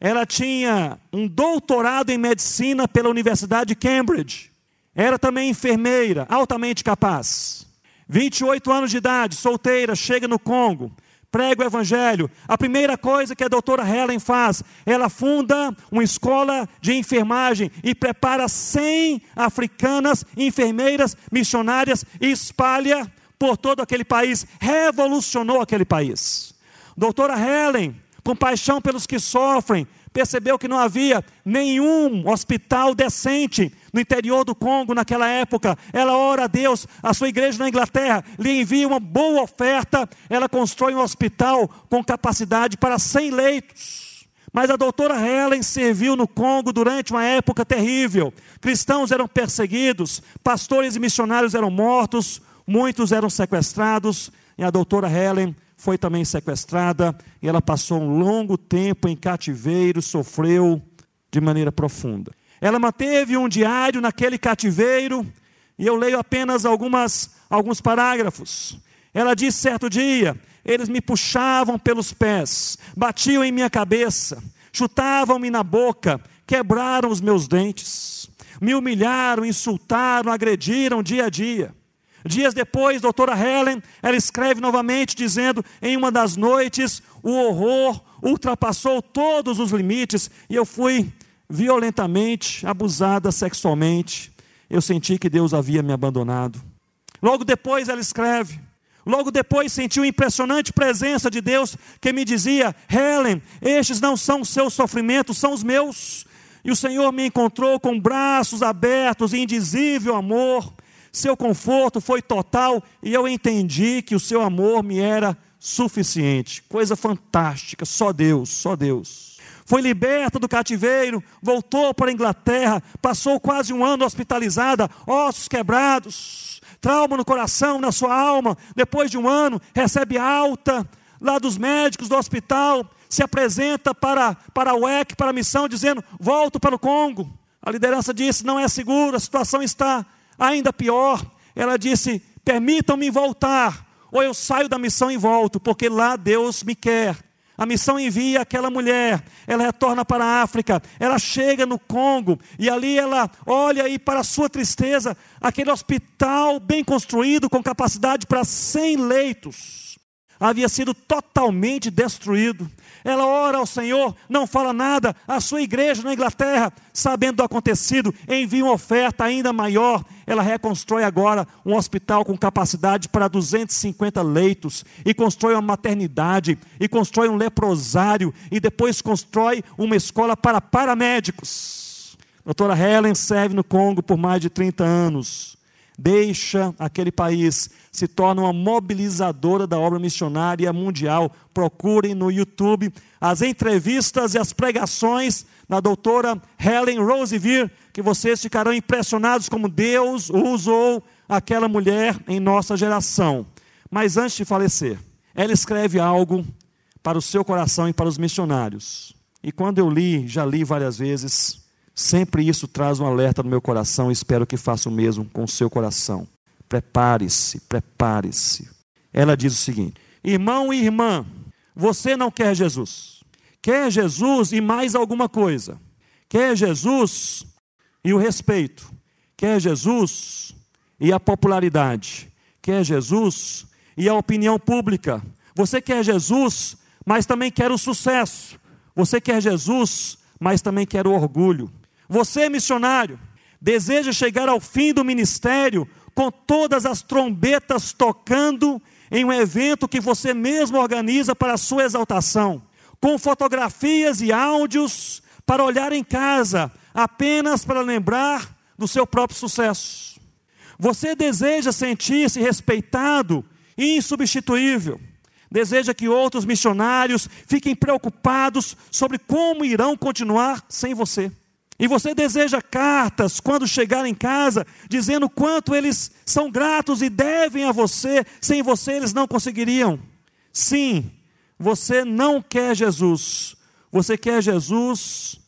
Ela tinha um doutorado em medicina pela Universidade de Cambridge. Era também enfermeira, altamente capaz. 28 anos de idade, solteira, chega no Congo, prega o evangelho. A primeira coisa que a doutora Helen faz, ela funda uma escola de enfermagem e prepara 100 africanas enfermeiras missionárias e espalha por todo aquele país, revolucionou aquele país. Doutora Helen, com paixão pelos que sofrem, percebeu que não havia nenhum hospital decente no interior do Congo naquela época. Ela ora a Deus, a sua igreja na Inglaterra lhe envia uma boa oferta. Ela constrói um hospital com capacidade para 100 leitos. Mas a doutora Helen serviu no Congo durante uma época terrível. Cristãos eram perseguidos, pastores e missionários eram mortos, muitos eram sequestrados, e a doutora Helen foi também sequestrada, e ela passou um longo tempo em cativeiro, sofreu de maneira profunda. Ela manteve um diário naquele cativeiro, e eu leio apenas algumas, alguns parágrafos. Ela disse certo dia: eles me puxavam pelos pés, batiam em minha cabeça, chutavam-me na boca, quebraram os meus dentes, me humilharam, insultaram, agrediram dia a dia. Dias depois, doutora Helen, ela escreve novamente dizendo: em uma das noites, o horror ultrapassou todos os limites e eu fui violentamente abusada sexualmente. Eu senti que Deus havia me abandonado. Logo depois, ela escreve: Logo depois senti uma impressionante presença de Deus que me dizia: Helen, estes não são os seus sofrimentos, são os meus. E o Senhor me encontrou com braços abertos indizível amor seu conforto foi total e eu entendi que o seu amor me era suficiente. Coisa fantástica, só Deus, só Deus. Foi liberta do cativeiro, voltou para a Inglaterra, passou quase um ano hospitalizada, ossos quebrados, trauma no coração, na sua alma. Depois de um ano, recebe alta lá dos médicos do hospital, se apresenta para, para a UEC, para a missão, dizendo: volto para o Congo. A liderança disse: não é seguro, a situação está Ainda pior, ela disse: permitam-me voltar, ou eu saio da missão e volto, porque lá Deus me quer. A missão envia aquela mulher, ela retorna para a África, ela chega no Congo e ali ela olha e para sua tristeza, aquele hospital bem construído com capacidade para 100 leitos havia sido totalmente destruído. Ela ora ao Senhor, não fala nada. A sua igreja na Inglaterra, sabendo do acontecido, envia uma oferta ainda maior. Ela reconstrói agora um hospital com capacidade para 250 leitos, e constrói uma maternidade, e constrói um leprosário, e depois constrói uma escola para paramédicos. A doutora Helen serve no Congo por mais de 30 anos deixa aquele país, se torna uma mobilizadora da obra missionária mundial. Procurem no YouTube as entrevistas e as pregações da doutora Helen Roosevelt, que vocês ficarão impressionados como Deus usou aquela mulher em nossa geração. Mas antes de falecer, ela escreve algo para o seu coração e para os missionários. E quando eu li, já li várias vezes, Sempre isso traz um alerta no meu coração e espero que faça o mesmo com o seu coração. Prepare-se, prepare-se. Ela diz o seguinte: Irmão e irmã, você não quer Jesus. Quer Jesus e mais alguma coisa. Quer Jesus e o respeito. Quer Jesus e a popularidade. Quer Jesus e a opinião pública. Você quer Jesus, mas também quer o sucesso. Você quer Jesus, mas também quer o orgulho. Você, missionário, deseja chegar ao fim do ministério com todas as trombetas tocando em um evento que você mesmo organiza para a sua exaltação, com fotografias e áudios para olhar em casa, apenas para lembrar do seu próprio sucesso. Você deseja sentir-se respeitado e insubstituível. Deseja que outros missionários fiquem preocupados sobre como irão continuar sem você. E você deseja cartas quando chegar em casa, dizendo quanto eles são gratos e devem a você, sem você eles não conseguiriam. Sim, você não quer Jesus, você quer Jesus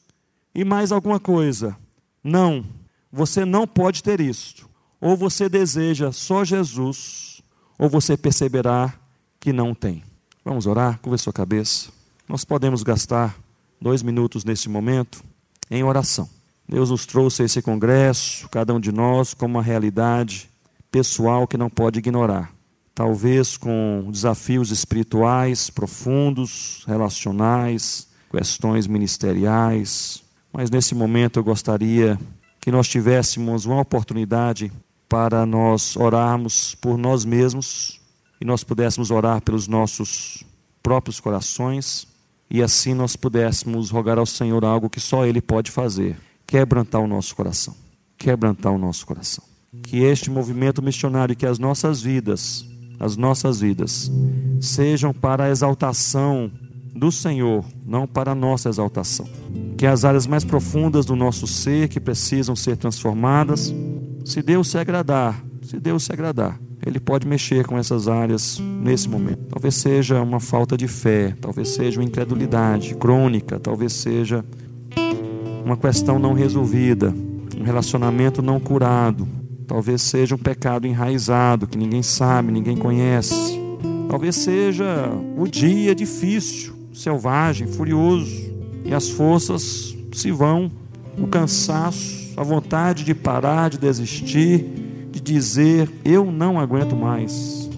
e mais alguma coisa. Não, você não pode ter isto. Ou você deseja só Jesus, ou você perceberá que não tem. Vamos orar? Curva sua cabeça. Nós podemos gastar dois minutos neste momento em oração. Deus nos trouxe a esse congresso, cada um de nós, como uma realidade pessoal que não pode ignorar. Talvez com desafios espirituais profundos, relacionais, questões ministeriais, mas nesse momento eu gostaria que nós tivéssemos uma oportunidade para nós orarmos por nós mesmos e nós pudéssemos orar pelos nossos próprios corações e assim nós pudéssemos rogar ao Senhor algo que só Ele pode fazer: quebrantar o nosso coração. Quebrantar o nosso coração. Que este movimento missionário, que as nossas vidas, as nossas vidas, sejam para a exaltação do Senhor, não para a nossa exaltação. Que as áreas mais profundas do nosso ser que precisam ser transformadas, se Deus se agradar, se Deus se agradar, ele pode mexer com essas áreas nesse momento. Talvez seja uma falta de fé, talvez seja uma incredulidade crônica, talvez seja uma questão não resolvida, um relacionamento não curado, talvez seja um pecado enraizado que ninguém sabe, ninguém conhece. Talvez seja o dia difícil, selvagem, furioso, e as forças se vão, o cansaço, a vontade de parar, de desistir de dizer: Eu não aguento mais.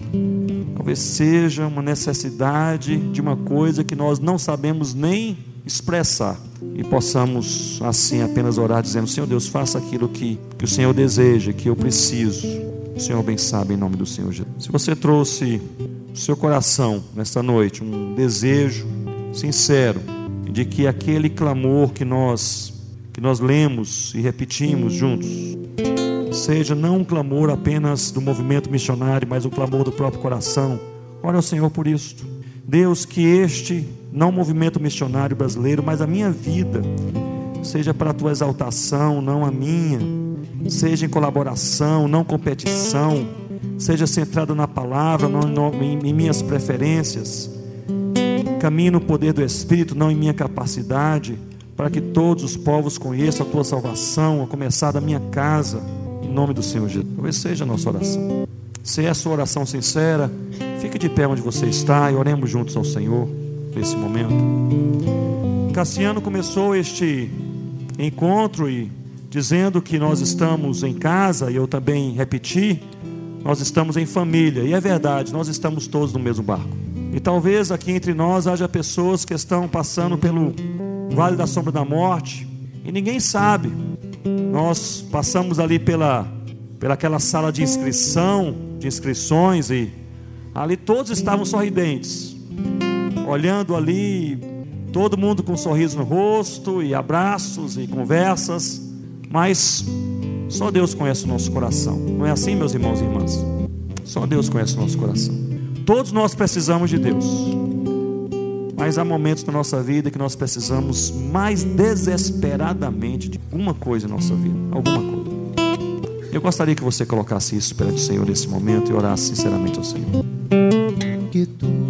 Talvez seja uma necessidade de uma coisa que nós não sabemos nem expressar e possamos assim apenas orar dizendo: Senhor Deus, faça aquilo que, que o Senhor deseja, que eu preciso. O Senhor bem sabe em nome do Senhor Jesus. Se você trouxe no seu coração nesta noite um desejo sincero de que aquele clamor que nós que nós lemos e repetimos juntos seja não um clamor apenas do movimento missionário, mas um clamor do próprio coração. Ora ao Senhor por isto. Deus, que este, não o movimento missionário brasileiro, mas a minha vida, seja para a tua exaltação, não a minha, seja em colaboração, não competição, seja centrado na palavra, não em minhas preferências, caminhe no poder do Espírito, não em minha capacidade, para que todos os povos conheçam a tua salvação, a começar da minha casa nome do Senhor Jesus. Talvez seja a nossa oração. Se é a sua oração sincera, fique de pé onde você está e oremos juntos ao Senhor nesse momento. Cassiano começou este encontro e dizendo que nós estamos em casa, e eu também repeti, nós estamos em família, e é verdade, nós estamos todos no mesmo barco. E talvez aqui entre nós haja pessoas que estão passando pelo vale da sombra da morte e ninguém sabe. Nós passamos ali pela pelaquela sala de inscrição, de inscrições e ali todos estavam sorridentes. Olhando ali, todo mundo com um sorriso no rosto e abraços e conversas, mas só Deus conhece o nosso coração. Não é assim, meus irmãos e irmãs? Só Deus conhece o nosso coração. Todos nós precisamos de Deus. Mas há momentos na nossa vida que nós precisamos mais desesperadamente de alguma coisa em nossa vida, alguma coisa. Eu gostaria que você colocasse isso perante o Senhor nesse momento e orasse sinceramente ao Senhor. Que tudo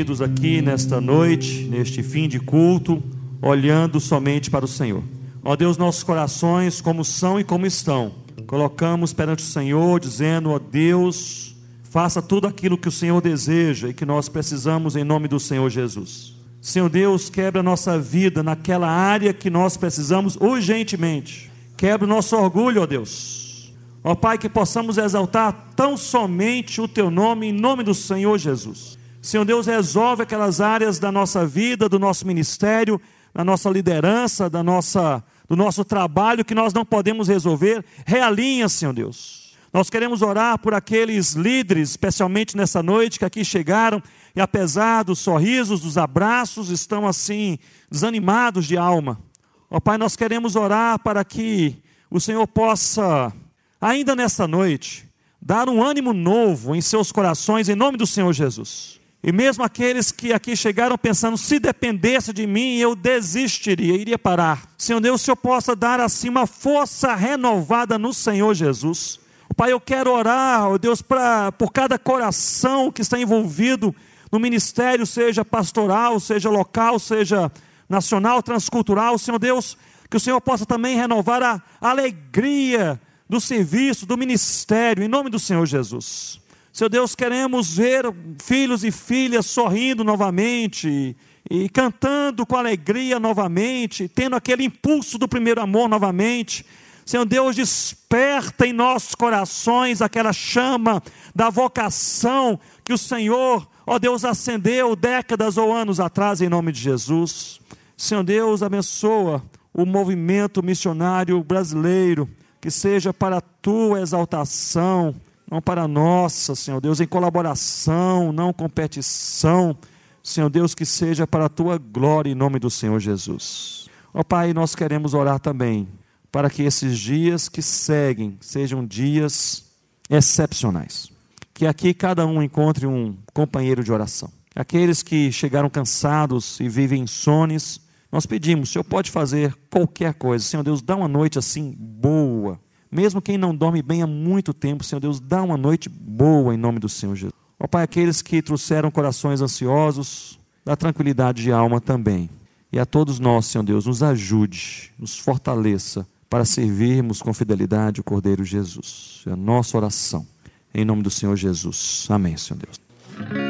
reunidos aqui nesta noite, neste fim de culto, olhando somente para o Senhor. Ó Deus, nossos corações, como são e como estão, colocamos perante o Senhor, dizendo: Ó Deus, Faça tudo aquilo que o Senhor deseja e que nós precisamos em nome do Senhor Jesus. Senhor Deus, quebra a nossa vida naquela área que nós precisamos urgentemente. Quebra o nosso orgulho, ó Deus. Ó Pai, que possamos exaltar tão somente o Teu nome, em nome do Senhor Jesus. Senhor Deus, resolve aquelas áreas da nossa vida, do nosso ministério, da nossa liderança, da nossa, do nosso trabalho que nós não podemos resolver. Realinha, Senhor Deus nós queremos orar por aqueles líderes, especialmente nessa noite, que aqui chegaram e, apesar dos sorrisos, dos abraços, estão assim, desanimados de alma. Ó Pai, nós queremos orar para que o Senhor possa, ainda nessa noite, dar um ânimo novo em seus corações, em nome do Senhor Jesus. E mesmo aqueles que aqui chegaram pensando, se dependesse de mim, eu desistiria, iria parar. Senhor Deus, o Senhor possa dar assim uma força renovada no Senhor Jesus Pai, eu quero orar, ó Deus, pra, por cada coração que está envolvido no ministério, seja pastoral, seja local, seja nacional, transcultural, Senhor Deus, que o Senhor possa também renovar a alegria do serviço, do ministério, em nome do Senhor Jesus. Senhor Deus, queremos ver filhos e filhas sorrindo novamente e cantando com alegria novamente, tendo aquele impulso do primeiro amor novamente Senhor Deus, desperta em nossos corações aquela chama da vocação que o Senhor, ó Deus, acendeu décadas ou anos atrás, em nome de Jesus. Senhor Deus, abençoa o movimento missionário brasileiro, que seja para a tua exaltação, não para nossa, Senhor Deus, em colaboração, não competição. Senhor Deus, que seja para a tua glória, em nome do Senhor Jesus. Ó Pai, nós queremos orar também para que esses dias que seguem sejam dias excepcionais. Que aqui cada um encontre um companheiro de oração. Aqueles que chegaram cansados e vivem sones, nós pedimos, o Senhor pode fazer qualquer coisa. Senhor Deus, dá uma noite assim boa. Mesmo quem não dorme bem há muito tempo, Senhor Deus, dá uma noite boa em nome do Senhor Jesus. Ó Pai, aqueles que trouxeram corações ansiosos, dá tranquilidade de alma também. E a todos nós, Senhor Deus, nos ajude, nos fortaleça para servirmos com fidelidade o Cordeiro Jesus. É a nossa oração. Em nome do Senhor Jesus. Amém, Senhor Deus.